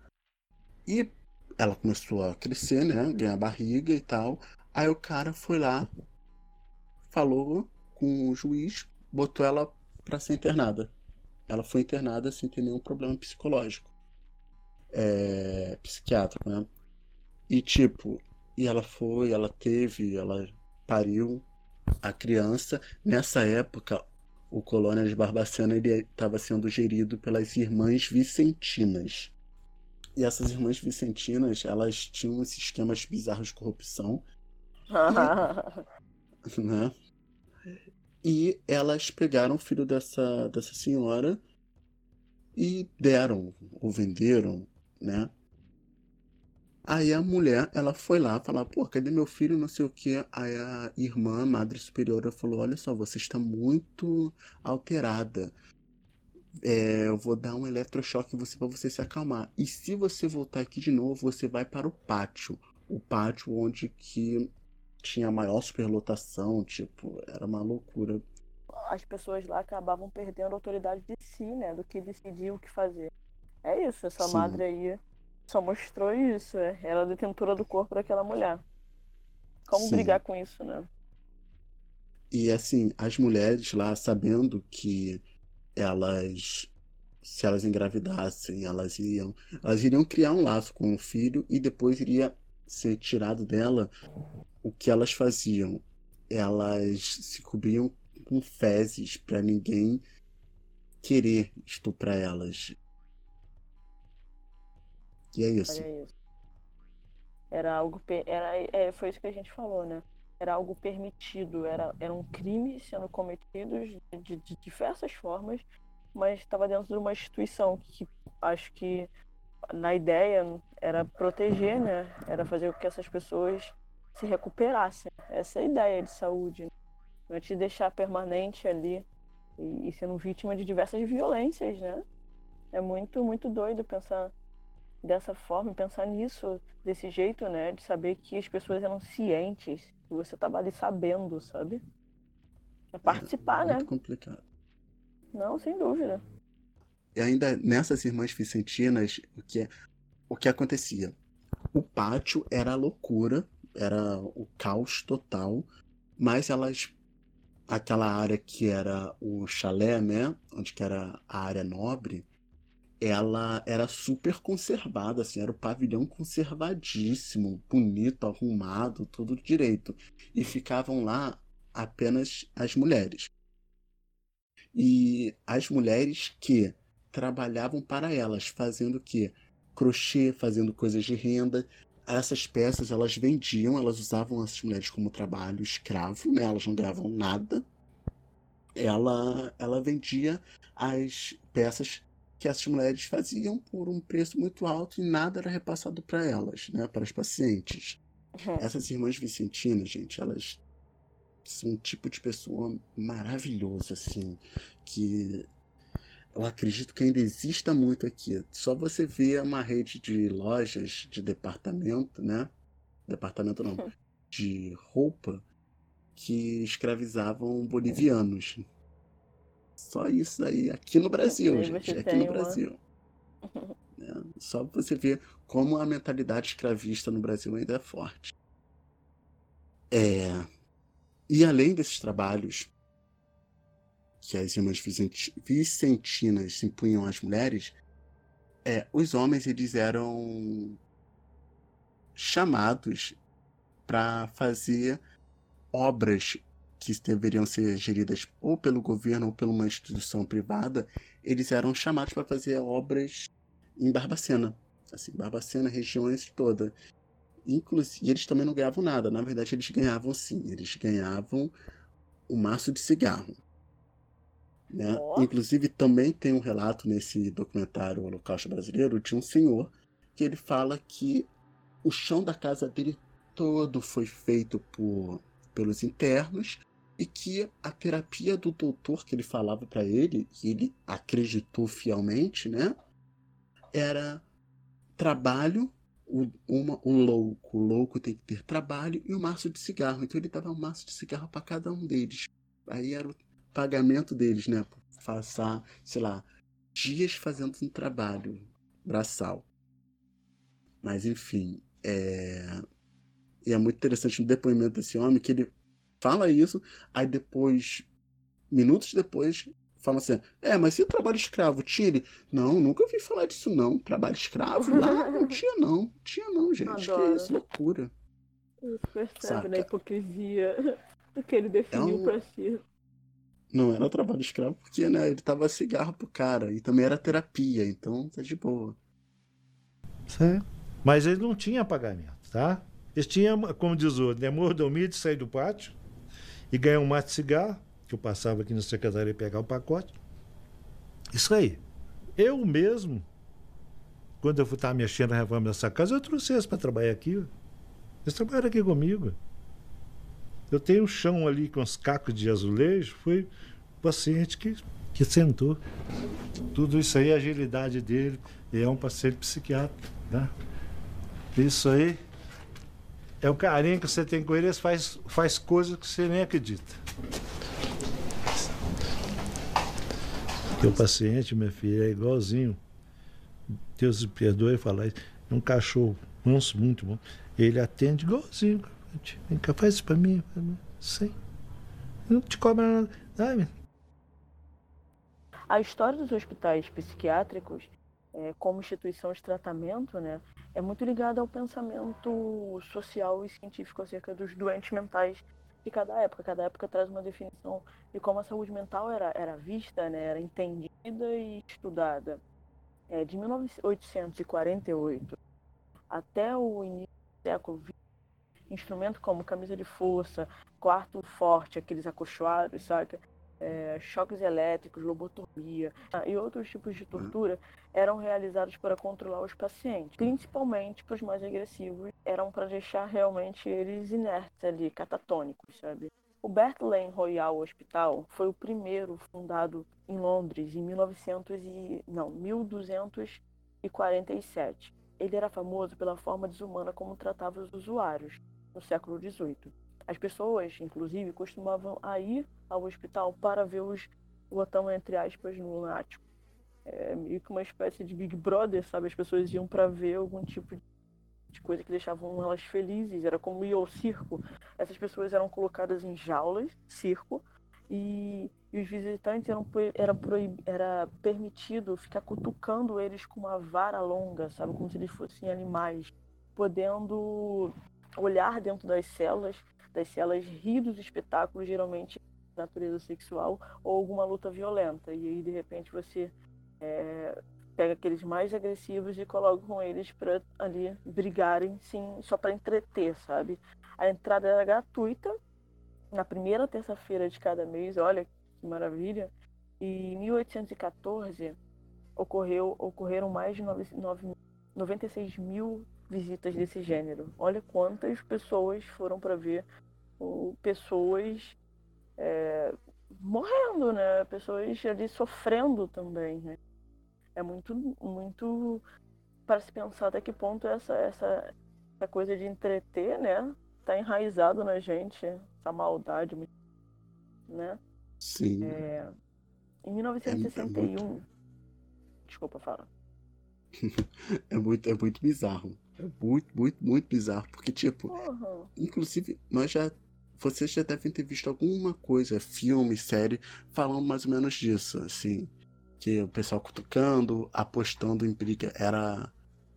E ela começou a crescer, né? Ganhar barriga e tal. Aí o cara foi lá, falou com o juiz, botou ela para ser internada. Ela foi internada sem ter nenhum problema psicológico, é, psiquiátrico, né? E tipo, e ela foi, ela teve, ela pariu a criança. Nessa época, o Colônia de Barbacena estava sendo gerido pelas irmãs vicentinas. E essas irmãs vicentinas, elas tinham esses esquemas bizarros de corrupção né? E elas pegaram o filho dessa, dessa senhora e deram, ou venderam, né? Aí a mulher, ela foi lá falar, pô, cadê meu filho, não sei o quê. Aí a irmã, a madre superiora, falou, olha só, você está muito alterada. É, eu vou dar um eletrochoque em você para você se acalmar. E se você voltar aqui de novo, você vai para o pátio. O pátio onde que tinha maior superlotação, tipo, era uma loucura. As pessoas lá acabavam perdendo a autoridade de si, né? Do que decidir o que fazer. É isso, essa Sim. madre aí só mostrou isso. é. Ela é a detentora do corpo daquela mulher. Como Sim. brigar com isso, né? E assim, as mulheres lá, sabendo que elas, se elas engravidassem, elas iriam, elas iriam criar um laço com o filho e depois iria ser tirado dela. O que elas faziam? Elas se cobriam com fezes para ninguém querer estuprar elas. E é isso. Olha isso. Era algo. Era, é, foi isso que a gente falou, né? Era algo permitido, era, era um crime sendo cometido de, de- de diversas formas, mas estava dentro de uma instituição que acho que na ideia era proteger, né? Era fazer com que essas pessoas se recuperassem. Essa é a ideia de saúde. Né? Não é te deixar permanente ali e, e sendo vítima de diversas violências, né? É muito, muito doido pensar dessa forma, pensar nisso desse jeito, né? De saber que as pessoas eram cientes, que você estava ali sabendo, sabe? É participar, né? Muito complicado. Não, sem dúvida. E ainda nessas irmãs vicentinas, o que, o que acontecia? O pátio era a loucura, era o caos total, mas elas. Aquela área que era o chalé, né? Onde que era a área nobre, ela era super conservada, assim, era o pavilhão conservadíssimo, bonito, arrumado, tudo direito. E ficavam lá apenas as mulheres. E as mulheres que trabalhavam para elas, fazendo o quê? Crochê, fazendo coisas de renda. Essas peças elas vendiam, elas usavam essas mulheres como trabalho escravo, né? Elas não ganhavam nada. Ela, ela vendia as peças que essas mulheres faziam por um preço muito alto e nada era repassado para elas, né? Para as pacientes. Essas irmãs vicentinas, gente, elas são um tipo de pessoa maravilhoso, assim, que eu acredito que ainda exista muito aqui. Só você vê uma rede de lojas de departamento, né? Departamento não, de roupa que escravizavam bolivianos. Só isso aí, aqui no Brasil, gente, aqui no uma- Brasil. né? Só você ver como a mentalidade escravista no Brasil ainda é forte. É, e além desses trabalhos que as irmãs Vicenti- vicentinas impunham às mulheres, é, os homens eles eram chamados para fazer obras que deveriam ser geridas ou pelo governo ou por uma instituição privada, eles eram chamados para fazer obras em Barbacena, assim, Barbacena, regiões toda. Inclusive, eles também não ganhavam nada. Na verdade, eles ganhavam sim. Eles ganhavam um maço de cigarro. Né? Ó. Inclusive, também tem um relato nesse documentário Holocausto Brasileiro de um senhor que ele fala que o chão da casa dele todo foi feito por, pelos internos e que a terapia do doutor que ele falava para ele, que ele acreditou fielmente, né? Era trabalho, o, uma, o louco. O louco tem que ter trabalho e um maço de cigarro. Então ele dava um maço de cigarro para cada um deles. Aí era o pagamento deles, né? Passar, sei lá, dias fazendo um trabalho braçal. Mas enfim, é... e é muito interessante no depoimento desse homem que ele fala isso, aí depois, minutos depois, fala assim: É, mas e o trabalho escravo? Tinha ele? Não, nunca ouvi falar disso, não. Trabalho escravo? Lá não tinha, não. Tinha, não, gente. Que Adoro. isso, loucura. Percebe Saca. na hipocrisia do que ele definiu um- pra si. Não era trabalho escravo porque, né, ele tava cigarro pro cara e também era terapia, então tá de boa. Certo? Mas ele não tinha pagamento, tá? Eles tinham, como diz o outro, né, mordomia de sair do pátio e ganhar um mate de cigarro, que eu passava aqui na secretaria pegar o pacote. Isso aí. Eu mesmo, quando eu estar mexendo na reforma dessa casa, eu trouxe eles para trabalhar aqui. Eles trabalharam aqui comigo. Eu tenho um chão ali com os cacos de azulejo, foi o paciente que, que sentou. Tudo isso aí, a agilidade dele, e é um paciente psiquiatra. Tá? Isso aí é o carinho que você tem com ele, faz, faz coisas que você nem acredita. Teu paciente, minha filha, é igualzinho. Deus me perdoe falar isso. É um cachorro manso, muito bom. Ele atende igualzinho. Vem cá, faz isso pra mim. Sim. Não te cobra nada. Ai, a história dos hospitais psiquiátricos, é, como instituição de tratamento, né, é muito ligada ao pensamento social e científico acerca dos doentes mentais de cada época. Cada época traz uma definição de como a saúde mental era, era vista, né, era entendida e estudada. É, de 1848 até o início do século XX, instrumentos como camisa de força, quarto forte, aqueles acolchoados, sabe? É, choques elétricos, lobotomia ah, e outros tipos de tortura eram realizados para controlar os pacientes, principalmente para os mais agressivos, eram para deixar realmente eles inertes ali, catatônicos, sabe? O Bert Lane Royal Hospital foi o primeiro fundado em Londres em 1900 e, não, 1247. Ele era famoso pela forma desumana como tratava os usuários no século XVIII. As pessoas, inclusive, costumavam ir ao hospital para ver os botão entre aspas lunático. É meio que uma espécie de Big Brother, sabe? As pessoas iam para ver algum tipo de coisa que deixavam elas felizes. Era como ir ao circo. Essas pessoas eram colocadas em jaulas, circo, e, e os visitantes eram era, proib, era permitido ficar cutucando eles com uma vara longa, sabe? Como se eles fossem animais, podendo olhar dentro das celas, das celas rir dos espetáculos, geralmente natureza sexual ou alguma luta violenta. E aí, de repente, você é, pega aqueles mais agressivos e coloca com eles para ali brigarem, sim, só para entreter, sabe? A entrada era gratuita na primeira terça-feira de cada mês, olha que maravilha. E em 1814 ocorreu, ocorreram mais de 9, 9, 96 mil visitas desse gênero. Olha quantas pessoas foram para ver o, pessoas é, morrendo, né? Pessoas ali sofrendo também, né? É muito, muito para se pensar até que ponto essa, essa, essa coisa de entreter, né? Tá enraizado na gente, essa maldade, né? Sim. É, em 1961, é, é muito... desculpa, fala. é muito, é muito bizarro. É muito, muito, muito bizarro. Porque, tipo, uhum. inclusive, nós já. Vocês já devem ter visto alguma coisa, filme, série, falando mais ou menos disso, assim. Que o pessoal cutucando, apostando em briga. Era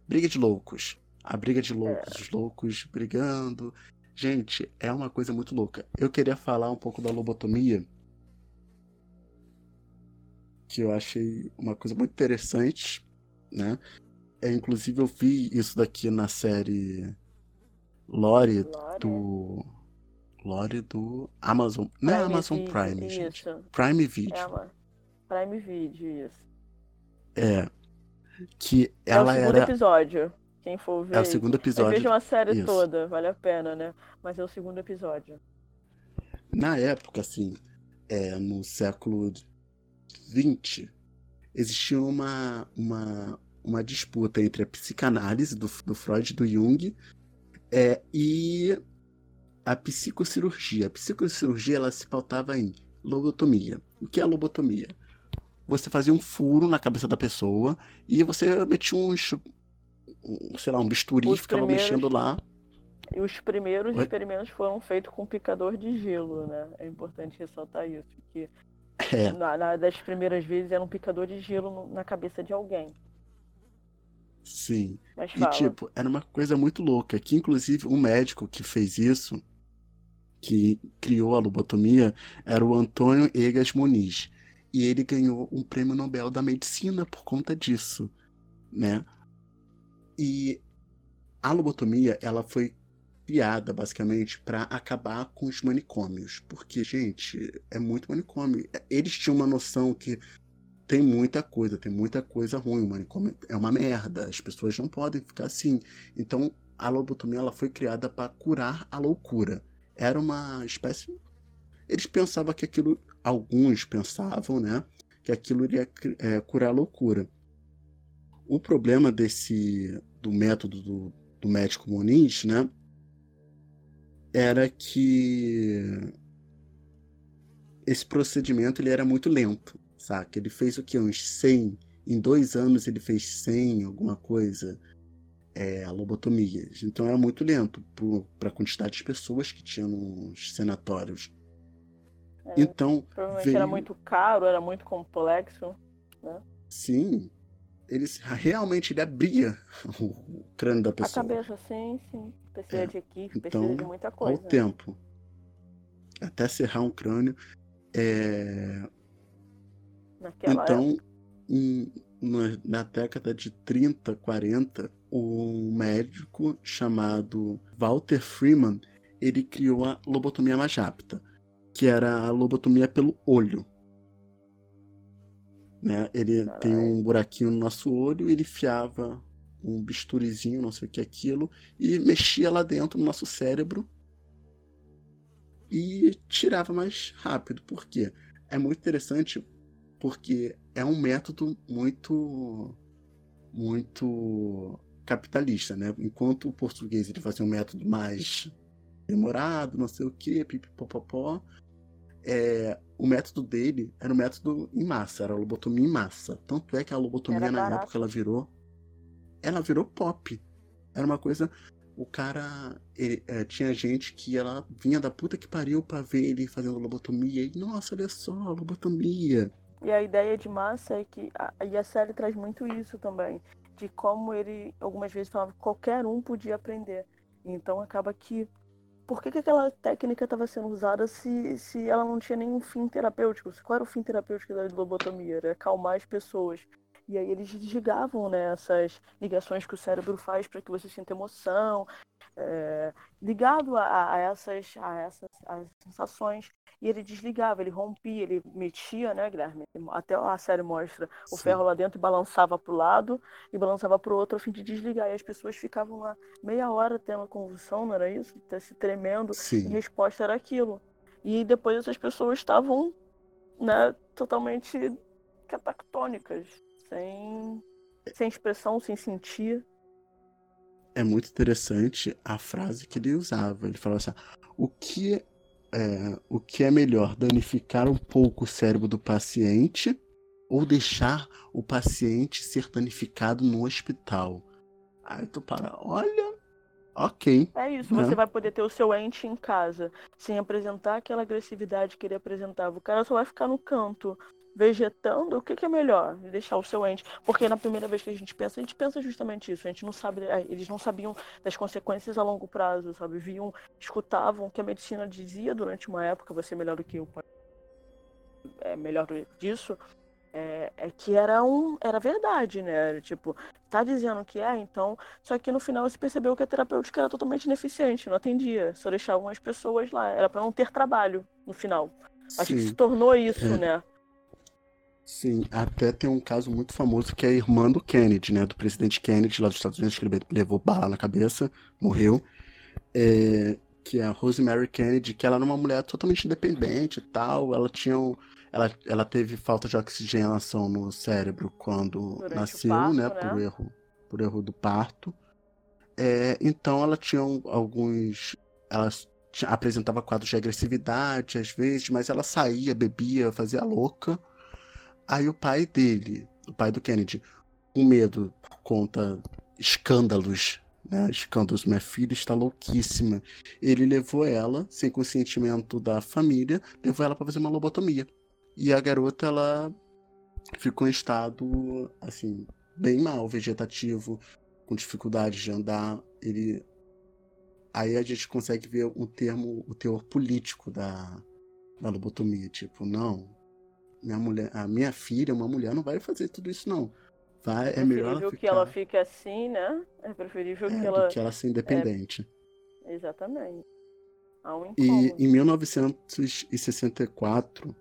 briga de loucos. A briga de loucos, é. os loucos brigando. Gente, é uma coisa muito louca. Eu queria falar um pouco da lobotomia. Que eu achei uma coisa muito interessante, né? É, inclusive eu vi isso daqui na série Lore, do. Lore do Amazon. Não é Amazon Video, Prime, isso. gente. Prime Video. É Prime Video, isso. É. Que ela é o segundo era. episódio. Quem for ver. É o segundo episódio. Veja uma série isso. toda, vale a pena, né? Mas é o segundo episódio. Na época, assim, é, no século XX, existia uma, uma, uma disputa entre a psicanálise do, do Freud e do Jung é, e a psicocirurgia. A psicocirurgia ela se pautava em lobotomia. O que é a lobotomia? Você fazia um furo na cabeça da pessoa e você metia um, um sei lá, um bisturi e ficava mexendo lá. E os primeiros Oi? experimentos foram feitos com picador de gelo, né? É importante ressaltar isso, porque é. na, na, das primeiras vezes era um picador de gelo na cabeça de alguém. Sim. e tipo, era uma coisa muito louca, que inclusive um médico que fez isso, que criou a lobotomia, era o Antônio Egas Muniz. E ele ganhou um prêmio Nobel da Medicina por conta disso, né? E a lobotomia, ela foi criada basicamente para acabar com os manicômios, porque gente, é muito manicômio. Eles tinham uma noção que tem muita coisa, tem muita coisa ruim, o manicômio é uma merda, as pessoas não podem ficar assim. Então, a lobotomia ela foi criada para curar a loucura. Era uma espécie eles pensavam que aquilo alguns pensavam, né, que aquilo iria é, curar a loucura. O problema desse do método do, do médico Moniz, né, era que esse procedimento ele era muito lento, saca? Ele fez o que? Uns 100, em dois anos ele fez 100, alguma coisa, é, lobotomias. Então era muito lento para a quantidade de pessoas que tinham nos senatórios. É, então, provavelmente veio... era muito caro, era muito complexo, né? Sim, ele realmente ele abria o crânio da pessoa. A cabeça, sim, sim. Precisa É, de equipe, Então, precisa de muita coisa. ao né? tempo, até serrar um crânio, é, Naquela Então, em- na, na década de 30, 40, um médico chamado Walter Freeman, ele criou a lobotomia mais rápida, que era a lobotomia pelo olho. Né? Ele tem um buraquinho no nosso olho, ele enfiava um bisturizinho, não sei o que é aquilo, e mexia lá dentro no nosso cérebro e tirava mais rápido. Por quê? É muito interessante porque é um método muito muito capitalista, né? Enquanto o português ele fazia um método mais demorado, não sei o que, pipipopopó, é, o método dele era um método em massa, era a lobotomia em massa. Tanto é que a lobotomia Era na barato. época ela virou ela virou pop. Era uma coisa o cara ele, é, tinha gente que ela vinha da puta que pariu pra ver ele fazendo lobotomia e nossa, olha só, lobotomia. E a ideia de massa é que. A, e a série traz muito isso também. De como ele, algumas vezes, falava que qualquer um podia aprender. Então acaba que. Por que, que aquela técnica estava sendo usada se, se ela não tinha nenhum fim terapêutico? Qual era o fim terapêutico da lobotomia? Era acalmar as pessoas. E aí eles desligavam né, essas ligações que o cérebro faz para que você sinta emoção, é, ligado a, a essas, a essas as sensações. E ele desligava, ele rompia, ele metia, né, Guilherme? Até a série mostra o Sim. ferro lá dentro e balançava para o lado e balançava para o outro a fim de desligar. E as pessoas ficavam lá meia hora tendo uma convulsão, não era isso? Se tremendo. Em Sim. resposta era aquilo. E depois essas pessoas estavam né, totalmente catactônicas, sem, sem expressão, sem sentir. é muito interessante a frase que ele usava. Ele falava assim: o que é, o que é melhor, danificar um pouco o cérebro do paciente ou deixar o paciente ser danificado no hospital? Aí tu para, olha, ok. É isso, Né? você vai poder ter o seu ente em casa, sem apresentar aquela agressividade que ele apresentava. O cara só vai ficar no canto, vegetando. O que, que é melhor? Deixar o seu ente. Porque na primeira vez que a gente pensa, a gente pensa justamente isso. A gente não sabe, é, eles não sabiam das consequências a longo prazo, sabe? Viam, escutavam o que a medicina dizia durante uma época, você é melhor do que eu. É melhor disso. É, é que era um era verdade, né? Era, tipo, tá dizendo que é, então. Só que no final você percebeu que a terapêutica era totalmente ineficiente, não atendia, só deixavam as pessoas lá. Era para não ter trabalho no final. Acho que se Sim, tornou isso, É. né? Sim. Até tem um caso muito famoso que é a irmã do Kennedy, né? Do presidente Kennedy lá dos Estados Unidos, que ele levou bala na cabeça, morreu. É, que é a Rosemary Kennedy, que ela era uma mulher totalmente independente e tal. Ela tinha um- ela, ela teve falta de oxigenação no cérebro quando Durante nasceu, parto, né? né? Por erro, por erro do parto. É, então ela tinha alguns. Ela apresentava quadros de agressividade às vezes, mas ela saía, bebia, fazia louca. Aí o pai dele, o pai do Kennedy, com medo por conta escândalos, né? Escândalos, minha filha está louquíssima. Ele levou ela, sem consentimento da família, levou ela para fazer uma lobotomia. E a garota, ela ficou em estado, assim, bem mal, vegetativo, com dificuldade de andar. Ele. Aí a gente consegue ver o termo, o teor político da, da lobotomia. Tipo, não, minha mulher, a minha filha, uma mulher, não vai fazer tudo isso, não. Vai, é melhor ela preferível ficar que ela fique assim, né? É preferível é, que ela. que ela ser independente. Exatamente. Há um E em 1964,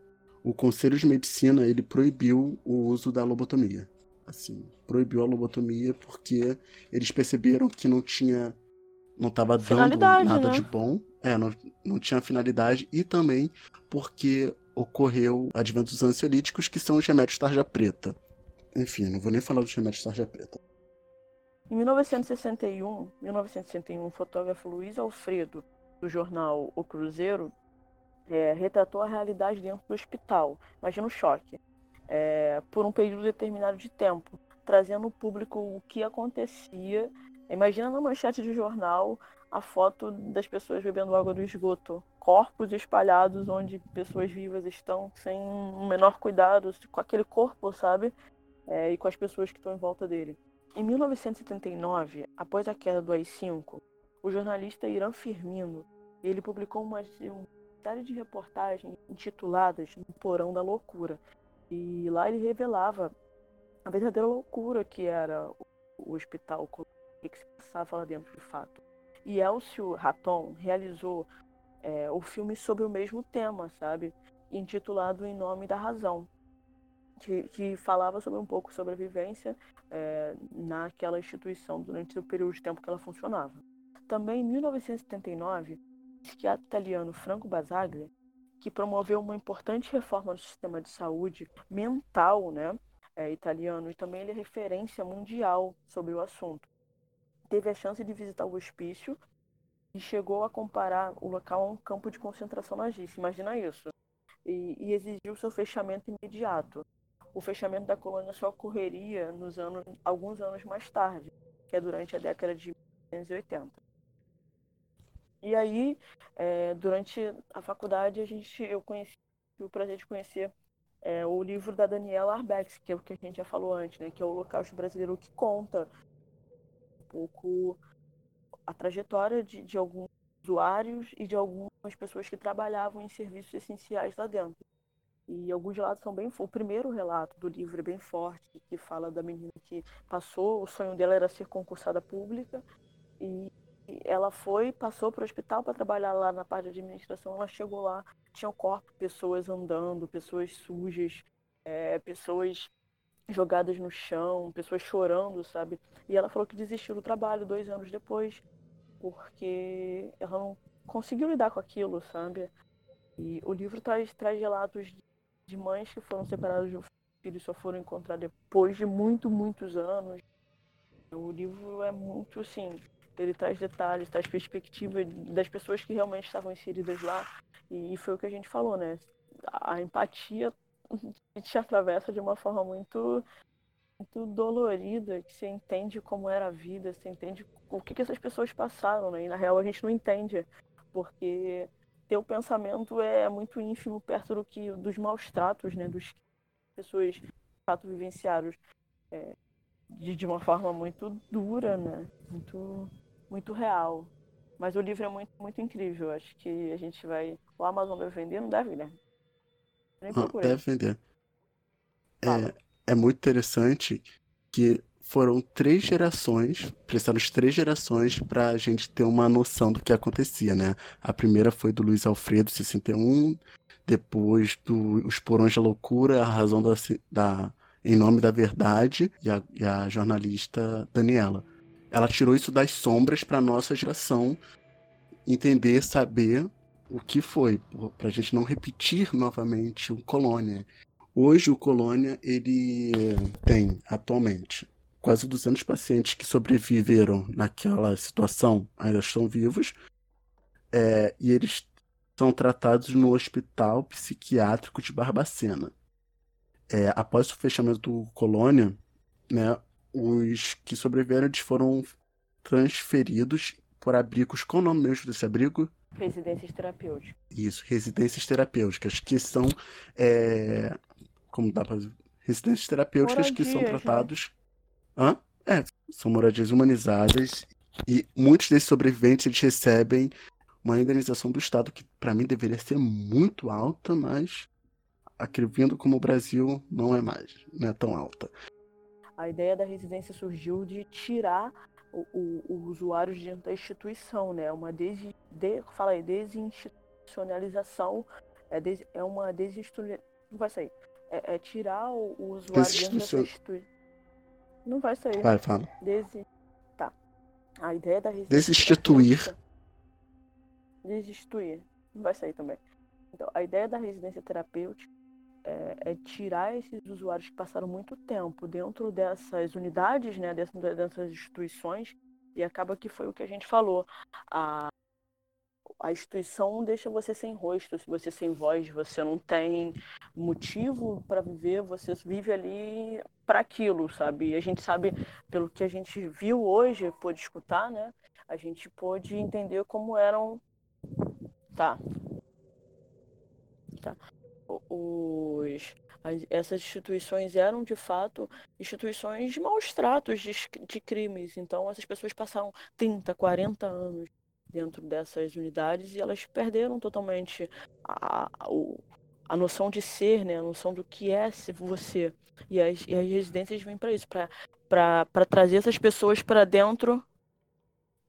o Conselho de Medicina ele proibiu o uso da lobotomia. Assim, proibiu a lobotomia porque eles perceberam que não tinha não estava dando nada né? de bom, é, não, não tinha finalidade e também porque ocorreu advento dos ansiolíticos que são os remédios tarja preta. Enfim, não vou nem falar dos remédios tarja preta. Em 1961, 1961, o fotógrafo Luiz Alfredo, do jornal O Cruzeiro, é, retratou a realidade dentro do hospital. Imagina o choque. É, por um período determinado de tempo, trazendo ao público o que acontecia. Imagina na manchete de jornal a foto das pessoas bebendo água do esgoto. Corpos espalhados onde pessoas vivas estão sem o menor cuidado com aquele corpo, sabe? É, e com as pessoas que estão em volta dele. Em 1979, após a queda do AI-5, o jornalista Irã Firmino ele publicou uma, uma série de reportagens intituladas No Porão da Loucura. E lá ele revelava a verdadeira loucura que era o, o hospital, o que se passava lá dentro de fato. E Elcio Raton realizou é, o filme sobre o mesmo tema, sabe? Intitulado Em Nome da Razão, que, que falava sobre um pouco sobre a vivência é, naquela instituição durante o período de tempo que ela funcionava. Também em 1979, o psiquiatra italiano Franco Basaglia, que promoveu uma importante reforma do sistema de saúde mental né, é, italiano, e também ele é referência mundial sobre o assunto. Teve a chance de visitar o hospício e chegou a comparar o local a um campo de concentração nazista. Imagina isso. E, e exigiu seu fechamento imediato. O fechamento da colônia só ocorreria nos anos, alguns anos mais tarde, que é durante a década de 1980. E aí, é, durante a faculdade, a gente, eu conheci tive o prazer de conhecer é, o livro da Daniela Arbex, que é o que a gente já falou antes, né, que é o Holocausto Brasileiro, que conta pouco a trajetória de, de alguns usuários e de algumas pessoas que trabalhavam em serviços essenciais lá dentro. E alguns relatos são bem. O primeiro relato do livro é bem forte, que fala da menina que passou, o sonho dela era ser concursada pública, e ela foi, passou para o hospital para trabalhar lá na parte de administração. Ela chegou lá, tinha o corpo, pessoas andando, pessoas sujas, é, pessoas jogadas no chão, pessoas chorando, sabe? E ela falou que desistiu do trabalho dois anos depois, porque ela não conseguiu lidar com aquilo, sabe? E o livro traz, traz relatos de mães que foram separadas de um filho e só foram encontrar depois de muito, muitos anos. O livro é muito, assim, ele traz detalhes, traz perspectiva das pessoas que realmente estavam inseridas lá. E foi o que a gente falou, né? A empatia te atravessa de uma forma muito, muito dolorida, que você entende como era a vida, você entende o que, que essas pessoas passaram, né? E na real a gente não entende, porque teu pensamento é muito ínfimo perto do que dos maus tratos, né? Dos pessoas de fato vivenciaram é, de, de uma forma muito dura, né? Muito muito real. Mas o livro é muito, muito incrível. Acho que a gente vai. O Amazon deve vender, não deve, né? Nem Ah, procurei. Deve vender. É, é muito interessante que foram três gerações, precisaram de três gerações para a gente ter uma noção do que acontecia, né? A primeira foi do Luiz Alfredo, 61, depois do Os Porões da Loucura, A Razão da, da- Em Nome da Verdade, e a, e a jornalista Daniela. Ela tirou isso das sombras para nossa geração entender, saber o que foi, para a gente não repetir novamente o Colônia. Hoje o Colônia ele tem atualmente quase 200 pacientes que sobreviveram naquela situação, ainda estão vivos, é, e eles são tratados no Hospital Psiquiátrico de Barbacena. É, após o fechamento do Colônia, né, os que sobreviveram foram transferidos por abrigos. Qual o nome mesmo desse abrigo? Residências terapêuticas. Isso, residências terapêuticas, que são, é, como dá para residências terapêuticas que são Moradias, né? tratados, hã? É, são moradias humanizadas e muitos desses sobreviventes eles recebem uma indenização do Estado que para mim deveria ser muito alta, mas aqui vindo como o Brasil não é mais, não é tão alta. A ideia da residência surgiu de tirar o, o, o usuário dentro da instituição, né? Uma des, de, fala aí, desinstitucionalização, é, des, é uma desinstitucionalização, não vai sair, é, é tirar o, o usuário dentro dessa instituição. Não vai sair. Vai, fala. Desi... Tá. A ideia da Desinstituir. Desinstituir. Não vai sair também. Então, a ideia da residência terapêutica é, é, tirar esses usuários que passaram muito tempo dentro dessas unidades, né, dessas, dessas instituições, e acaba que foi o que a gente falou. A, a instituição deixa você sem rosto, você sem voz, você não tem motivo para viver, você vive ali para aquilo, sabe? E a gente sabe, pelo que a gente viu hoje, pôde escutar, né? A gente pôde entender como eram. Tá. Tá os, as, essas instituições eram de fato instituições de maus tratos de, de crimes. Então essas pessoas passaram 30, 40 anos dentro dessas unidades e elas perderam totalmente a, a, a noção de ser, né? a noção do que é ser você. E as, e as residências vêm para isso, para trazer essas pessoas para dentro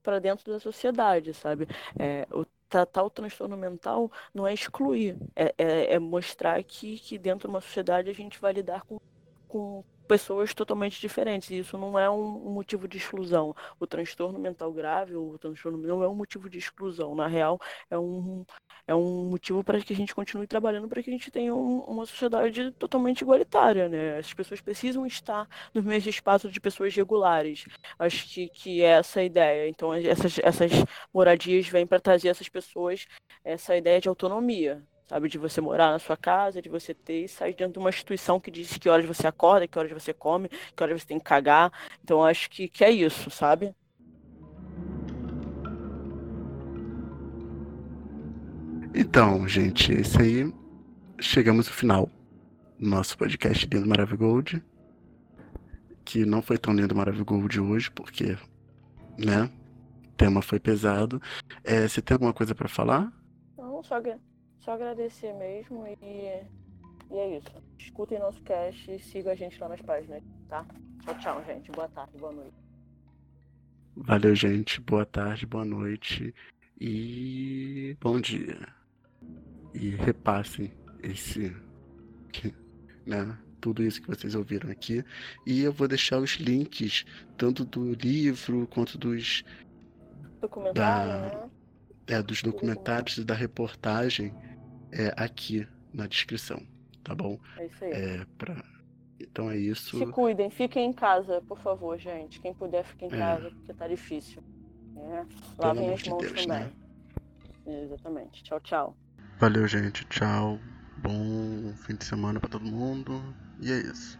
para dentro da sociedade, sabe? É, o tratar o transtorno mental não é excluir, é, é, é, mostrar que, que dentro de uma sociedade a gente vai lidar com, com pessoas totalmente diferentes. E isso não é um, motivo de exclusão. O transtorno mental grave, o transtorno não é um motivo de exclusão. Na real, é um, é um motivo para que a gente continue trabalhando para que a gente tenha um, uma sociedade totalmente igualitária, né? As pessoas precisam estar no mesmo espaço de pessoas regulares. Acho que, que é essa a ideia. Então, essas, essas moradias vêm para trazer essas pessoas essa ideia de autonomia, sabe? De você morar na sua casa, de você ter e sair dentro de uma instituição que diz que horas você acorda, que horas você come, que horas você tem que cagar. Então, acho que, que é isso, sabe? Então, gente, esse aí chegamos ao final do nosso podcast Lindo Maravilha Gold. Que não foi tão lindo Maravilha Gold hoje, porque, né? O tema foi pesado. É, você tem alguma coisa para falar? Não, só, só agradecer mesmo e, e é isso. Escutem nosso cast e sigam a gente lá nas páginas, tá? Tchau, tchau, gente. Boa tarde, boa noite. Valeu, gente. Boa tarde, boa noite e bom dia e repassem esse, né, tudo isso que vocês ouviram aqui. E eu vou deixar os links tanto do livro quanto dos da, né? É, dos documentários e da reportagem é, aqui na descrição, tá bom? É isso aí. É, pra... Então é isso. Se cuidem, fiquem em casa, por favor, gente. Quem puder, fique em é. casa, porque tá difícil. É. Lavem as mãos de Deus, também. Né? Exatamente. Tchau, tchau. Valeu, gente. Tchau. Bom fim de semana para todo mundo. E é isso.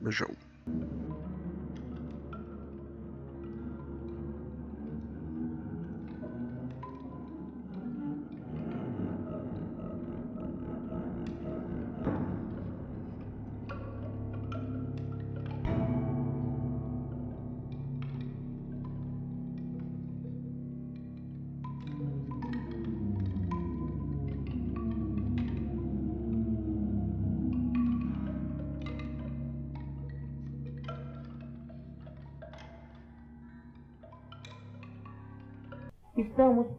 Beijão.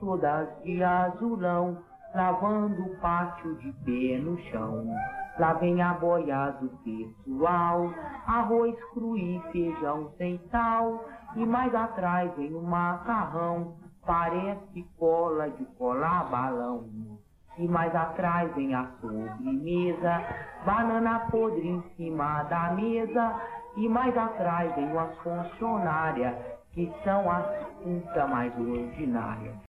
Todas de azulão, lavando o pátio de pé no chão. Lá vem a boia do pessoal, arroz cru e feijão sem sal. E mais atrás vem o macarrão, parece cola de colar balão. E mais atrás vem a sobremesa, banana podre em cima da mesa. E mais atrás vem as funcionárias, que são as putas mais ordinárias.